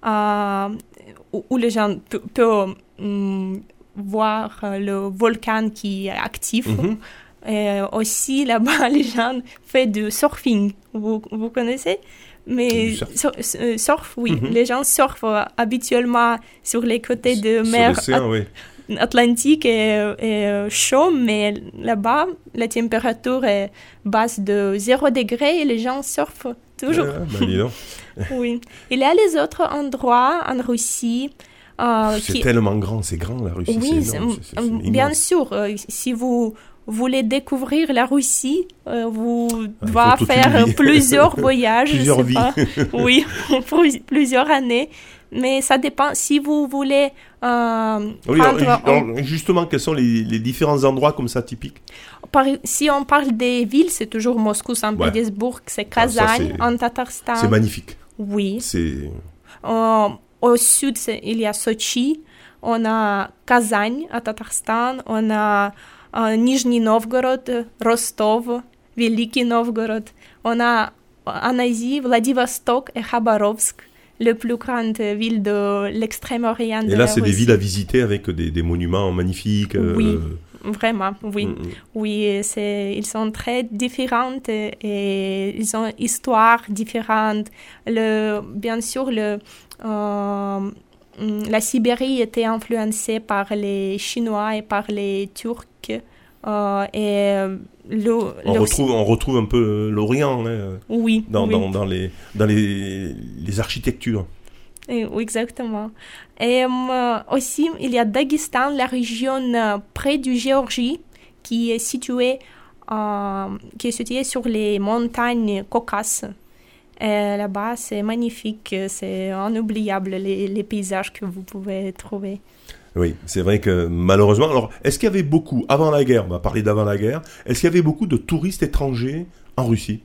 euh, où les gens pe- peuvent hum, voir euh, le volcan qui est actif. Mhm. Et aussi là-bas, les gens font du surfing. Vous, vous connaissez? Mais surf. euh, surf, oui. Mhm. Les gens surfent euh, habituellement sur les côtés de mer l'océan, oui. Atlantique est, est, euh, chaud, mais là-bas, la température est basse de 0 degré et les gens surfent toujours. Ah, bah, dis donc. oui. Il y a les autres endroits en Russie. euh, C'est qui- tellement grand, c'est grand la Russie. oui, bien sûr. euh, si vous voulez découvrir la Russie, euh, vous il devez faire plusieurs voyages. je Plusieurs sais vies. pas. oui, plusieurs années. Mais ça dépend. Si vous voulez euh, Oui, alors, en- alors, justement, quels sont les, les différents endroits comme ça typiques Par- si on parle des villes, c'est toujours Moscou, Saint-Pétersbourg, c'est Ah, Kazan, en Tatarstan. C'est magnifique. Oui. C'est Euh, au sud, il y a Sochi, on a Kazan à Tatarstan, on a Nizhny Novgorod, Rostov, Veliki Novgorod. On a en Asie Vladivostok et Khabarovsk, les plus grandes villes de l'extrême-orient Et là, c'est des villes à visiter avec des, des monuments magnifiques. euh, Oui, vraiment, oui. Mm, mm. Oui, c'est, ils sont très différents et, ils ont histoire différente. Le, bien sûr, le, euh, la Sibérie était influencée par les Chinois et par les Turcs. euh, et le, On retrouve, on retrouve un peu l'Orient hein, Oui, dans, oui. dans, dans les, dans les, les architectures. Et- oui, exactement. Et euh, aussi, il y a Daghestan, la région euh, près du Géorgie, qui est située, euh, qui est située sur les montagnes Caucases. Et Là-bas, c'est magnifique, c'est inoubliable les, les paysages que vous pouvez trouver. Oui, c'est vrai que malheureusement. Alors, est-ce qu'il y avait beaucoup, avant la guerre, on va parler d'avant la guerre, est-ce qu'il y avait beaucoup de touristes étrangers en Russie?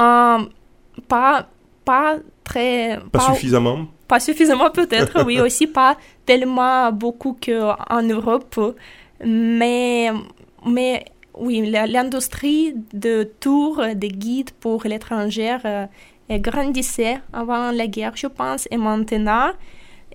Euh, pas, pas très. Pas suffisamment? Pas suffisamment peut-être, oui, aussi pas tellement beaucoup qu'en Europe, mais, mais oui, l'industrie de tours, de guides pour l'étranger euh, grandissait avant la guerre, je pense, et maintenant,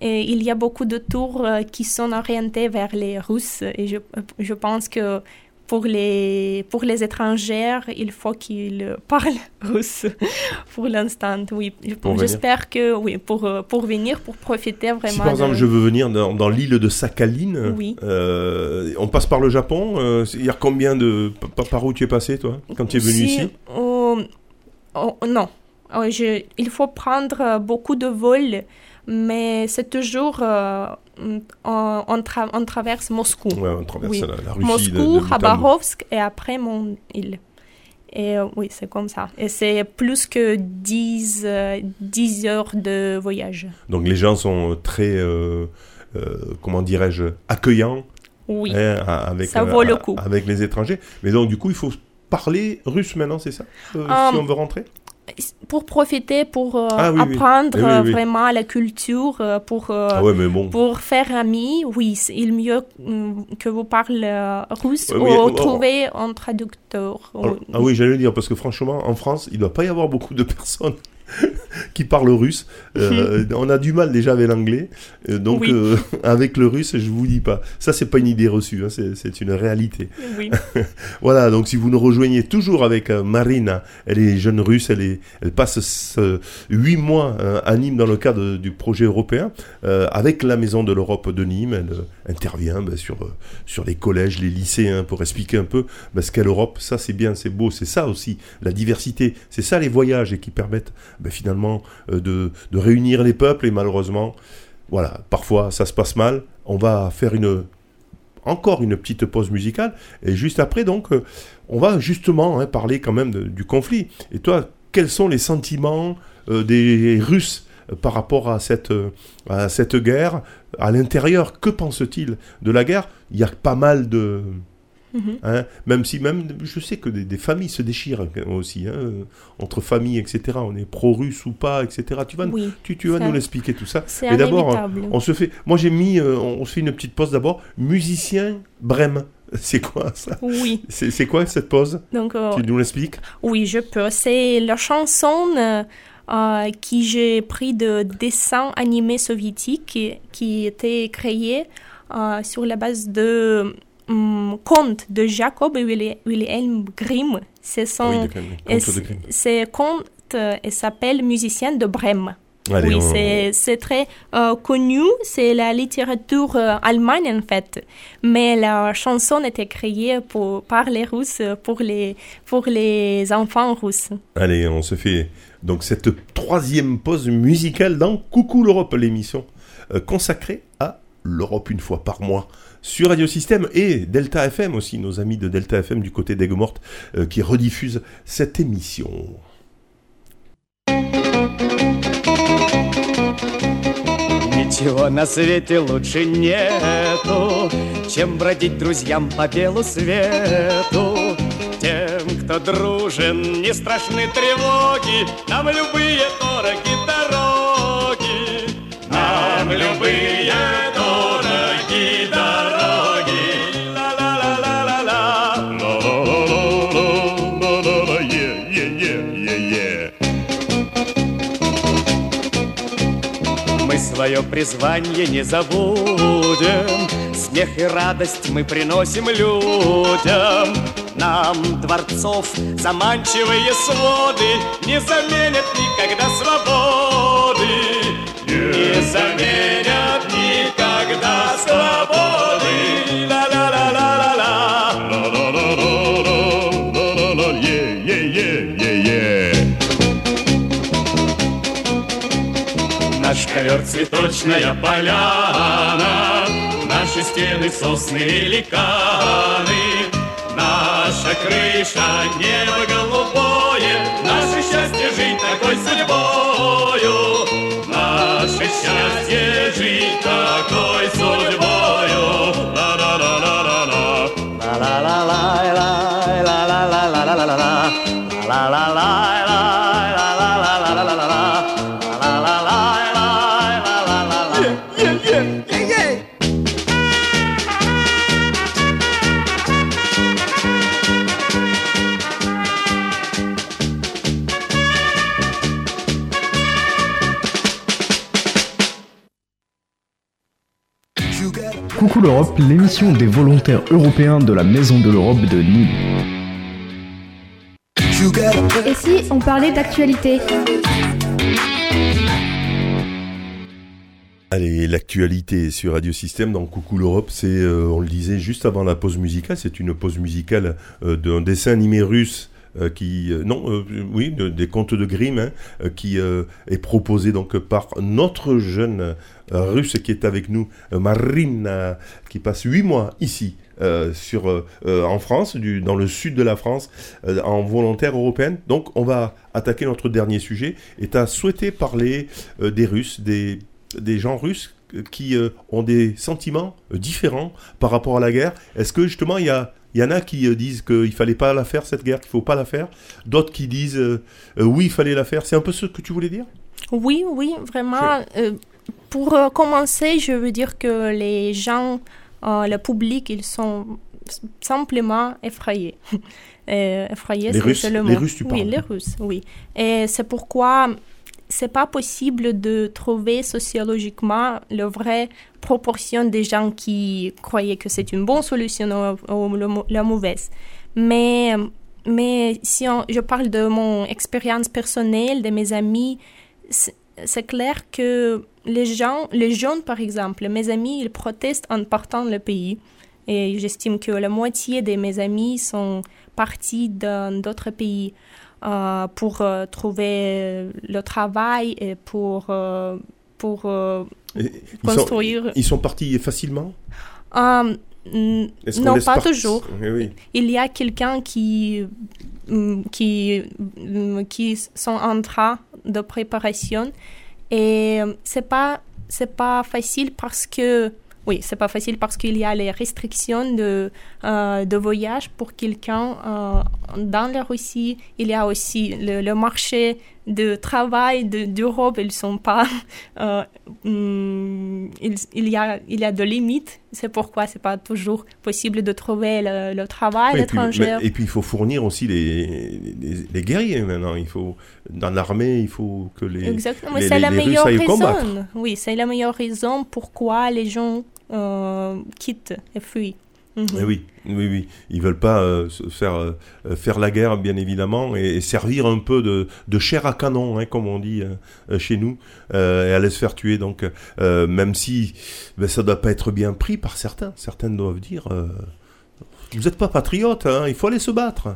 et il y a beaucoup de tours euh, qui sont orientés vers les Russes, et je, je pense que pour les, pour les étrangers, il faut qu'ils parlent russe pour l'instant, oui. J'espère que, oui, pour, euh, pour venir, pour profiter vraiment. Si par exemple de- je veux venir dans, dans l'île de Sakhaline, Oui. euh, on passe par le Japon. euh, Il y a combien de. Par, par où tu es passé toi quand tu es venu Si, ici? euh, oh, non, je- il faut prendre euh, beaucoup de vols, mais c'est toujours. euh, on, on tra- on traverse Moscou. Ouais, on traverse Oui. la- la Russie Moscou. Khabarovsk et après mon île. Et euh, oui, c'est comme ça. Et c'est plus que 10, euh, 10 heures de voyage. Donc les gens sont très, euh, euh, comment dirais-je, accueillants. Oui. hein, avec, Ça vaut le coup. Avec les étrangers. Mais donc du coup, il faut parler russe maintenant, c'est ça euh, Si on veut rentrer? Pour profiter, pour euh, Ah oui, apprendre Eh oui, euh, oui. vraiment la culture, euh, pour, Ah ouais, mais bon. pour faire ami, oui, c'est- il mieux mm, que vous parlez russe Ouais, ou oh, oh. trouver un traducteur. Alors- ah oui, j'allais le dire, parce que franchement, en France, il ne doit pas y avoir beaucoup de personnes qui parlent russe. Euh, on a du mal déjà avec l'anglais. Euh, donc, Oui. euh, avec le russe, je vous dis pas. Ça, c'est pas une idée reçue, hein, c'est une réalité. Oui. voilà, donc si vous nous rejoignez toujours avec Marina, elle est jeune russe, elle, est, elle passe huit mois à Nîmes dans le cadre du projet européen, avec la Maison de l'Europe de Nîmes. Elle intervient ben, sur, sur les collèges, les lycées, hein, pour expliquer un peu ben, ce qu'est l'Europe. Ça, c'est bien, c'est beau, c'est ça aussi, la diversité. C'est ça les voyages et qui permettent ben, finalement euh, de, de réunir les peuples et malheureusement, voilà, parfois ça se passe mal. On va faire une encore une petite pause musicale et juste après donc euh, on va justement hein, parler quand même du conflit. Et toi, quels sont les sentiments euh, des Russes par rapport à cette, à cette guerre? À l'intérieur Que pense-t-il de la guerre? Il y a pas mal de Mhm. Hein, même si même je sais que des, des familles se déchirent aussi hein, euh, entre familles etc on est pro-russe ou pas etc tu vas, Oui, tu, tu vas nous l'expliquer tout ça. c'est d'abord on se fait moi j'ai mis euh, on se fait une petite pause d'abord. Musicien Brême. C'est quoi ça? Oui. C'est quoi cette pause? Donc, euh, Tu nous l'expliques? Oui, je peux. C'est la chanson euh, euh, qui j'ai pris de dessins animés soviétiques qui, qui était créé euh, sur la base de hum, contes de Jacob et Wilhelm Grimm. C'est son, Oui, de Grimm, et contes de Grimm. Ces contes euh, et s'appelle Musicien de Brême. Allez, oui, on- c'est- très euh, connu, c'est la littérature euh, allemande en fait, mais la chanson était créée pour, par les Russes pour les, pour les enfants russes. Allez, on se fait donc cette troisième pause musicale dans Coucou l'Europe, l'émission consacrée à l'Europe une fois par mois sur Radio Système et Delta FM aussi, nos amis de Delta FM du côté d'Aigues-Mortes euh, qui rediffusent cette émission. Ничего на свете лучше нету, чем бродить друзьям по белу свету. Тем, кто дружен, не страшны тревоги, нам любые дороги дороги. Свое призвание не забудем. Смех и радость мы приносим людям. Нам дворцов заманчивые своды Не заменят никогда свободы ковер, цветочная поляна, Наши стены сосны великаны, Наша крыша небо голубое, Наше счастье жить такой судьбою, Наше счастье жить такой судьбою. La la la la la la la la la la la la la la la l'Europe, l'émission des volontaires européens de la Maison de l'Europe de Nîmes. Et si on parlait d'actualité Allez, l'actualité sur Radio Système dans Coucou l'Europe, c'est, euh, on le disait juste avant la pause musicale, c'est une pause musicale euh, d'un dessin animé russe euh, qui, euh, non, euh, oui, de- des contes de Grimm, hein, euh, qui euh, est proposé donc par notre jeune euh, russe qui est avec nous, euh, Marina, qui passe huit mois ici. euh, sur, euh, euh, en France, dans le sud de la France, euh, en volontaire européenne. Donc, on va attaquer notre dernier sujet. Et tu as souhaité parler euh, des Russes, des, des gens russes euh, qui euh, ont des sentiments euh, différents par rapport à la guerre. Est-ce que justement il y a il y en a qui euh, disent qu'il fallait pas la faire cette guerre, qu'il faut pas la faire. D'autres qui disent euh, euh, oui il fallait la faire. C'est un peu ce que tu voulais dire? Oui, oui, vraiment. euh, pour commencer, je veux dire que les gens, le public, ils sont simplement effrayés. Effrayés, Les c'est Russes- le mot. les Russes, tu Oui, parles. les Russes, oui. Et c'est pourquoi c'est pas possible de trouver sociologiquement la vraie proportion des gens qui croyaient que c'est une bonne solution ou, la mauvaise. Mais, mais si je parle de mon expérience personnelle, de mes amis, c'est clair que les gens, les jeunes par exemple, mes amis, ils protestent en partant le pays. Et j'estime que la moitié de mes amis sont partis dans d'autres pays pour euh, trouver le travail et pour, euh, pour euh, Et ils, sont, construire. ils sont partis facilement? Euh, non, pas toujours. Oui, oui. Il y a quelqu'un qui, mm, qui, mm, qui sont en train de préparation et euh, c'est pas c'est pas facile parce que oui c'est pas facile parce qu'il y a les restrictions de euh, de voyage pour quelqu'un euh, dans la Russie il y a aussi le, le marché de travail de- d'Europe, ils sont pas, euh, hum, il, il y a, il y a de limites. C'est pourquoi c'est pas toujours possible de trouver le, le travail Oui, et, puis, l'étranger. mais- et puis il faut fournir aussi les, les, les guerriers maintenant. Il faut dans l'armée, il faut que les Exactement, c'est la les meilleure raison. combattre. Oui, c'est la meilleure raison pourquoi les gens euh, quittent et fuient. Mhm. Eh oui, oui, oui. Ils veulent pas euh, faire euh, euh, faire la guerre, bien évidemment, et, et servir un peu de, de chair à canon, hein, comme on dit euh, euh, chez nous, euh, et aller se faire tuer. Donc, euh, même si ben, ça doit pas être bien pris par certains, certains doivent dire, euh, vous n'êtes pas patriote, hein, il faut aller se battre.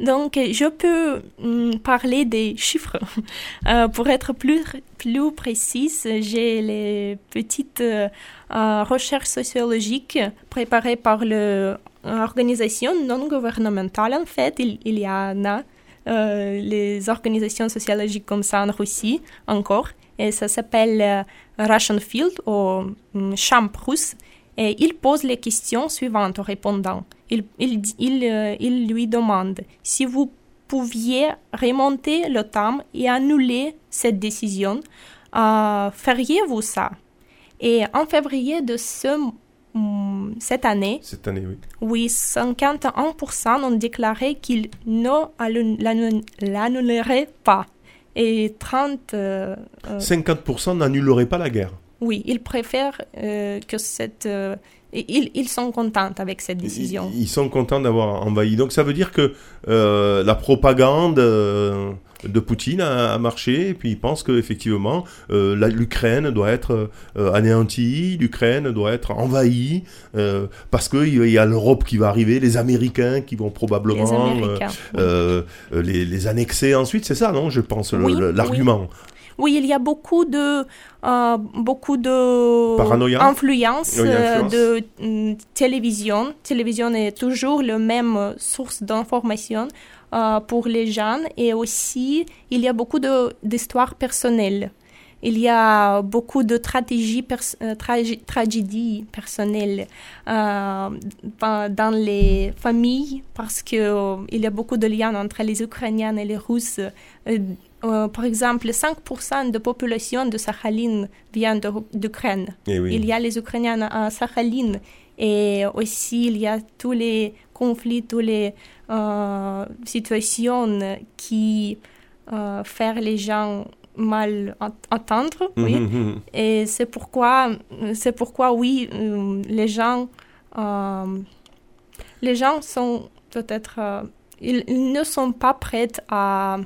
Donc, je peux hum, parler des chiffres. Euh, pour être plus, plus précise, j'ai les petites euh, euh, recherches sociologiques préparées par l'organisation non gouvernementale. En fait, il, y en a les organisations sociologiques comme ça en Russie encore. Et ça s'appelle Russian Field ou hum, Champ russe. Et il pose les questions suivantes aux répondants. Il, il, dit- il, euh, il lui demande si vous pouviez remonter le temps et annuler cette décision, euh, feriez-vous ça? Et en février de ce, cette année, Cette année, oui. oui, 51% ont déclaré qu'ils ne l'annuleraient pas. Et 30... euh, euh, 50% n'annuleraient pas la guerre. oui, ils préfèrent euh, que cette... ils, ils sont contents avec cette décision. Ils sont contents d'avoir envahi. Donc ça veut dire que euh, la propagande euh, de Poutine a, a marché, et puis ils pensent qu'effectivement, euh, l'Ukraine doit être euh, anéantie, l'Ukraine doit être envahie, parce qu'il y a l'Europe qui va arriver, les Américains qui vont probablement Les Américains, les, les annexer ensuite, c'est ça, non? Je pense, Oui, l'argument. Oui, il y a beaucoup de, euh, beaucoup de Paranoïa influence Oui, euh, influence. de mm, télévision. Télévision est toujours la même euh, source d'information euh, pour les jeunes et aussi il y a beaucoup de- d'histoires personnelles. Il y a beaucoup de pers- tragi- tragédies personnelles dans les familles parce que euh, il y a beaucoup de liens entre les Ukrainiens et les Russes. Euh, par exemple, 5% de population de Sakhaline vient d'Ukraine. Eh oui. Il y a les Ukrainiens à Sakhaline et aussi il y a tous les conflits, toutes les euh, situations qui euh, font les gens mal ent- entendre. oui. Mhm, mhm. Et c'est pourquoi, c'est pourquoi oui, les gens, les gens sont peut-être, ils, ils ne sont pas prêts à,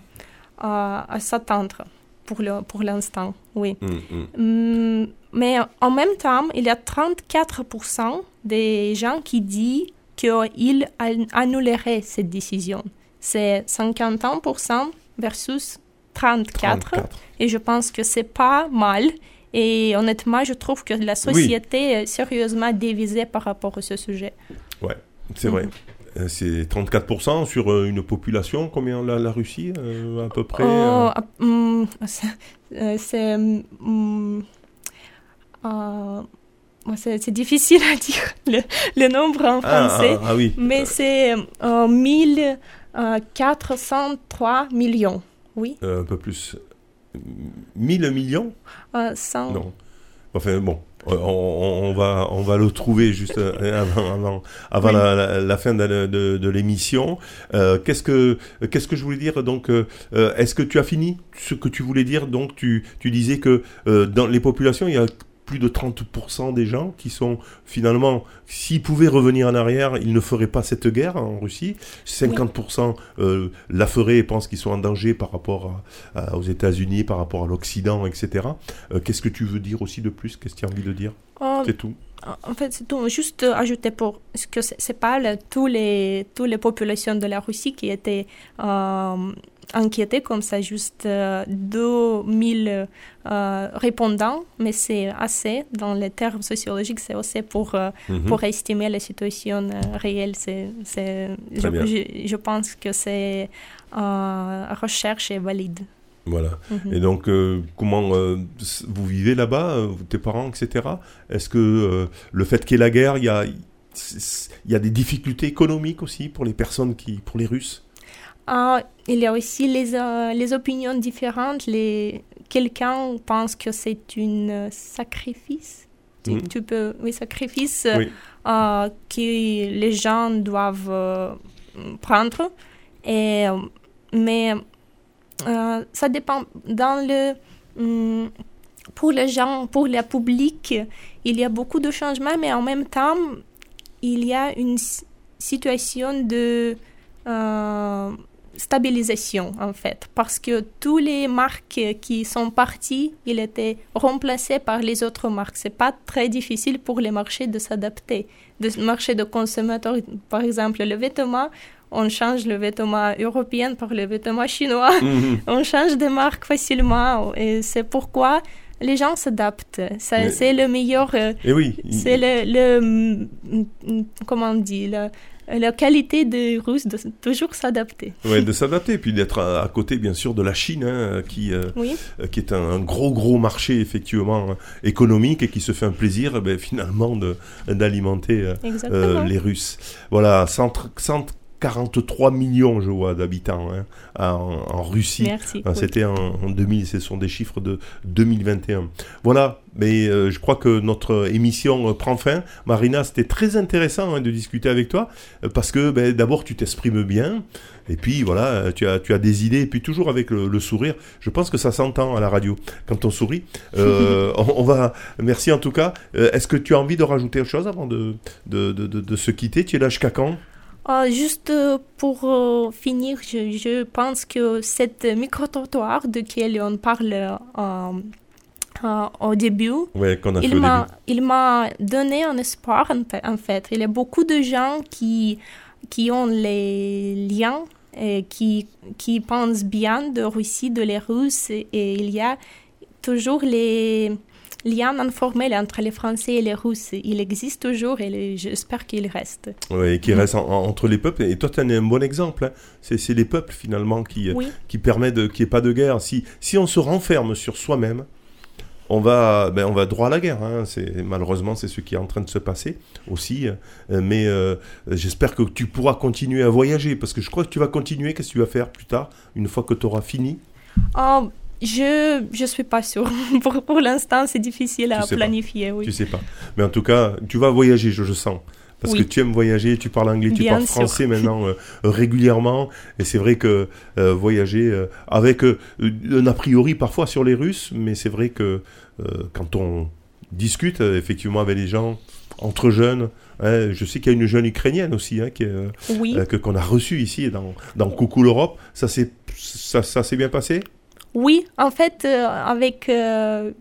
à, à s'attendre pour le, pour l'instant, oui. Mm, mm. Hum, mais en même temps, il y a 34% des gens qui disent qu'ils an- annuleraient cette décision. C'est 51% versus 34. 34. Et je pense que c'est pas mal. Et honnêtement, je trouve que la société est sérieusement divisée par rapport à ce sujet. Ouais, c'est vrai. Mhm. Euh, C'est 34% sur euh, une population, combien la, la Russie euh, à peu près Oh, hum, c'est- hum, difficile à dire le, le nombre en Ah, français, ah, ah oui. mais c'est euh, 1403 millions. Oui, euh, un peu plus. 1000 millions? Euh, 100. Non. Enfin bon, euh, on, on va, on va le trouver juste euh, avant, avant, avant Oui. la, la- la fin de, de- de l'émission. Euh, qu'est-ce, que, qu'est-ce que je voulais dire? Donc, euh, est-ce que tu as fini ce que tu voulais dire? Donc, tu, tu disais que euh, dans les populations, il y a plus de 30% des gens qui sont finalement, s'ils pouvaient revenir en arrière, ils ne feraient pas cette guerre en Russie. 50% euh, la feraient et pensent qu'ils sont en danger par rapport à- à- aux États-Unis, par rapport à l'Occident, etc. Euh, Qu'est-ce que tu veux dire aussi de plus? Qu'est-ce que tu as envie de dire? Oh, C'est tout. En fait, c'est tout. Juste euh, ajouter pour ce que c'est pas le- tous les toutes les populations de la Russie qui étaient euh, inquiétées comme ça, juste euh, 2000 euh, répondants, mais c'est assez dans les termes sociologiques, c'est assez pour euh, Mhm. pour estimer la situation euh, réelle. C'est c'est je, pense que c'est euh, recherche est valide. Voilà. Mhm. Et donc, euh, comment euh, vous vivez là-bas, euh, tes parents, etc. Est-ce que le fait qu'il y ait la guerre, il y a, c- c- il y a des difficultés économiques aussi pour les personnes qui, pour les Russes? Ah, il y a aussi les, les opinions différentes. Les... Quelqu'un pense que c'est un sacrifice. Tu, Mhm. tu peux, oui, sacrifice Oui. que les gens doivent prendre. Et, mais euh, ça dépend. Dans le, hum, pour les gens, pour le public, il y a beaucoup de changements, mais en même temps, il y a une situation de euh, stabilisation en fait, parce que tous les marques qui sont parties, ils étaient remplacés par les autres marques. C'est pas très difficile pour les marchés de s'adapter. Le marché de consommateurs, par exemple, le vêtement, on change le vêtement européen par le vêtement chinois. Mhm. on change de marque facilement et c'est pourquoi les gens s'adaptent. C'est le meilleur. euh, Eh oui. C'est le, le, mm, mm, comment on dit, la, la qualité des Russes de toujours s'adapter. Ouais, de s'adapter, puis d'être à, à côté, bien sûr, de la Chine, hein, qui, euh, Oui. euh, qui est un, un gros, gros marché, effectivement, économique, et qui se fait un plaisir, eh ben, finalement, d'alimenter euh, les Russes. Voilà, 100 143 millions, je vois, d'habitants hein, en, en Russie. Oui. C'était en, en 2000, ce sont des chiffres de 2021. Voilà, mais euh, je crois que notre émission euh, prend fin. Marina, c'était très intéressant hein, de discuter avec toi, euh, parce que ben, d'abord, tu t'exprimes bien, et puis voilà, tu as, tu as des idées, et puis toujours avec le, le sourire. Je pense que ça s'entend à la radio quand on sourit. On, on va, merci en tout cas. Est-ce que tu as envie de rajouter autre chose avant de, de, de, de- de se quitter? Tu es là jusqu'à quand? Euh, juste euh, pour euh, finir, je, je pense que cette micro-trottoir de qui on parle euh, au début, Ouais, a il m'a, début. il m'a donné un espoir en fait- en fait. Il y a beaucoup de gens qui, qui ont les liens et qui, qui pensent bien de Russie, de les Russes, et, et il y a toujours les liens informels entre les Français et les Russes. Il existe toujours et j'espère qu'il reste. Ouais, et qui reste en- en- entre les peuples. Et toi, tu en es un bon exemple. hein. C'est, les peuples, finalement, qui, euh, Oui. qui permettent qu'il n'y ait pas de guerre. Si, si on se renferme sur soi-même, on va, ben, on va droit à la guerre. hein. Malheureusement, c'est ce qui est en train de se passer aussi. Euh, mais euh, j'espère que tu pourras continuer à voyager. Parce que je crois que tu vas continuer. Qu'est-ce que tu vas faire plus tard, une fois que tu auras fini? Oh, je ne suis pas sûre. pour pour l'instant, c'est difficile à sais pas. planifier. Oui. Tu sais pas. Mais en tout cas, tu vas voyager, je, je sens. Parce Oui. que tu aimes voyager, tu parles anglais, tu parles sûr. français maintenant euh, régulièrement. Et c'est vrai que euh, voyager euh, avec un a priori parfois sur les Russes, mais c'est vrai que quand on discute effectivement avec les gens, entre jeunes, hein, je sais qu'il y a une jeune ukrainienne aussi hein, qui euh, Oui. euh, que qu'on a reçue ici dans, dans Coucou l'Europe. Ça s'est ça, ça s'est bien passé? Oui, en fait, euh, avec euh,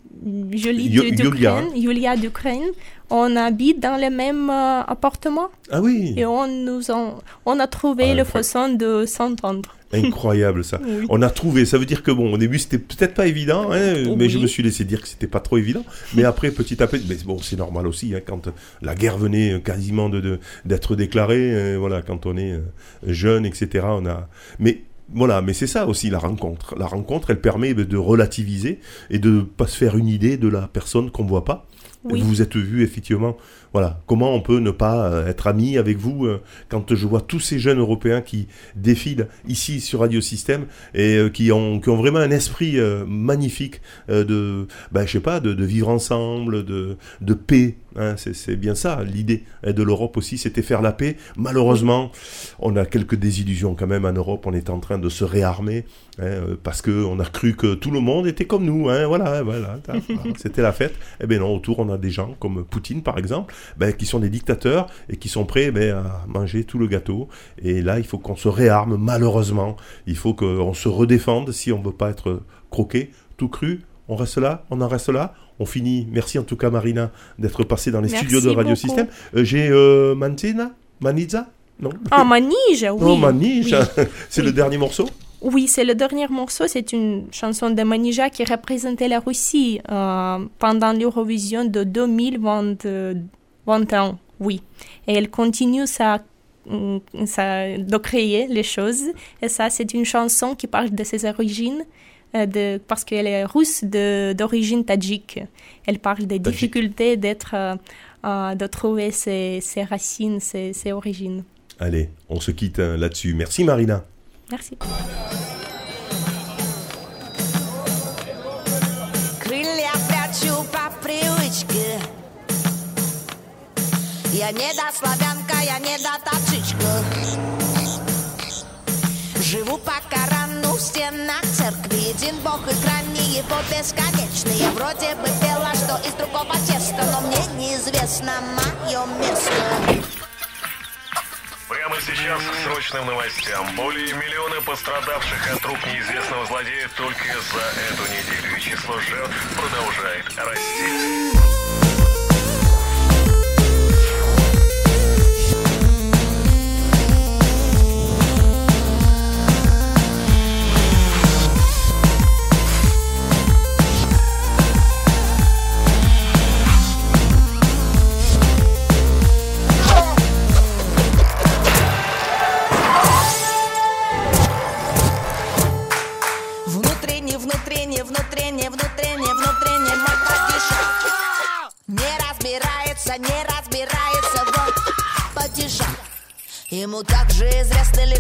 Julie de- d'Ukraine, Yulia d'Ukraine, on habite dans le même euh, appartement Ah oui et on, nous en- on a trouvé Ah, la façon de s'entendre. Incroyable ça. Oui. On a trouvé, ça veut dire que bon, au début c'était peut-être pas évident, hein, mais je me suis laissé dire que c'était pas trop évident. Mais après, petit à petit, mais bon, c'est normal aussi, hein, quand la guerre venait quasiment de de- d'être déclarée, euh, voilà, quand on est euh, jeune, etc. On a, mais voilà, mais c'est ça aussi la rencontre. La rencontre, elle permet de relativiser et de pas se faire une idée de la personne qu'on voit pas. Oui. Vous vous êtes vu effectivement, voilà, comment on peut ne pas euh, être ami avec vous euh, quand je vois tous ces jeunes européens qui défilent ici sur Radio Système et euh, qui, ont, vraiment un esprit magnifique de, ben, je sais pas, de, vivre ensemble, de, de paix. hein, c'est, bien ça l'idée hein, de l'Europe aussi, c'était faire la paix. Malheureusement, on a quelques désillusions quand même en Europe. On est en train de se réarmer hein, parce que on a cru que tout le monde était comme nous. Hein, voilà, voilà, voilà, c'était la fête. Eh bien non, autour on a des gens comme Poutine par exemple, ben, qui sont des dictateurs et qui sont prêts ben, à manger tout le gâteau. Et là, il faut qu'on se réarme. Malheureusement, il faut qu'on se redéfende si on veut pas être croqué, tout cru. On reste là, on en reste là. On finit. Merci en tout cas, Marina, d'être passée dans les Merci studios de Radio beaucoup. Système. Euh, J'ai euh, Mantina Manizza Non Ah, oui. Oh, Manige Oui. C'est le dernier morceau? Oui, c'est le dernier morceau. C'est une chanson de Manija qui représentait la Russie euh, pendant l'Eurovision de 2021. Oui. Et elle continue sa, mm, sa- de créer les choses. Et ça, c'est une chanson qui parle de ses origines. euh, De, parce qu'elle est russe d'origine tadjik. Elle parle des Tadjik. difficultés d'être, euh, euh, de trouver ses, ses racines, ses, ses origines. Allez, on se quitte là-dessus. Merci Marina. Merci. Я не до славянка, я не до тапчичка Живу по Корану в стенах церкви Един бог и храм не его бесконечный Я вроде бы пела, что из другого теста Но мне неизвестно мое место Прямо сейчас к срочным новостям. Более миллиона пострадавших от рук неизвестного злодея только за эту неделю. И число жертв продолжает расти.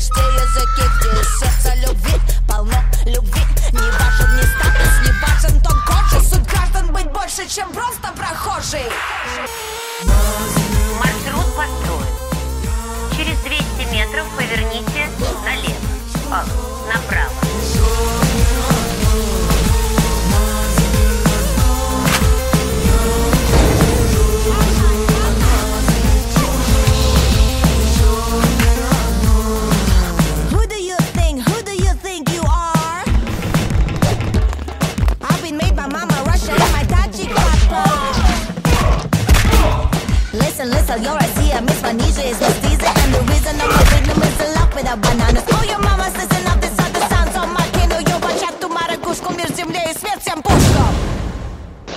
stay as a kid.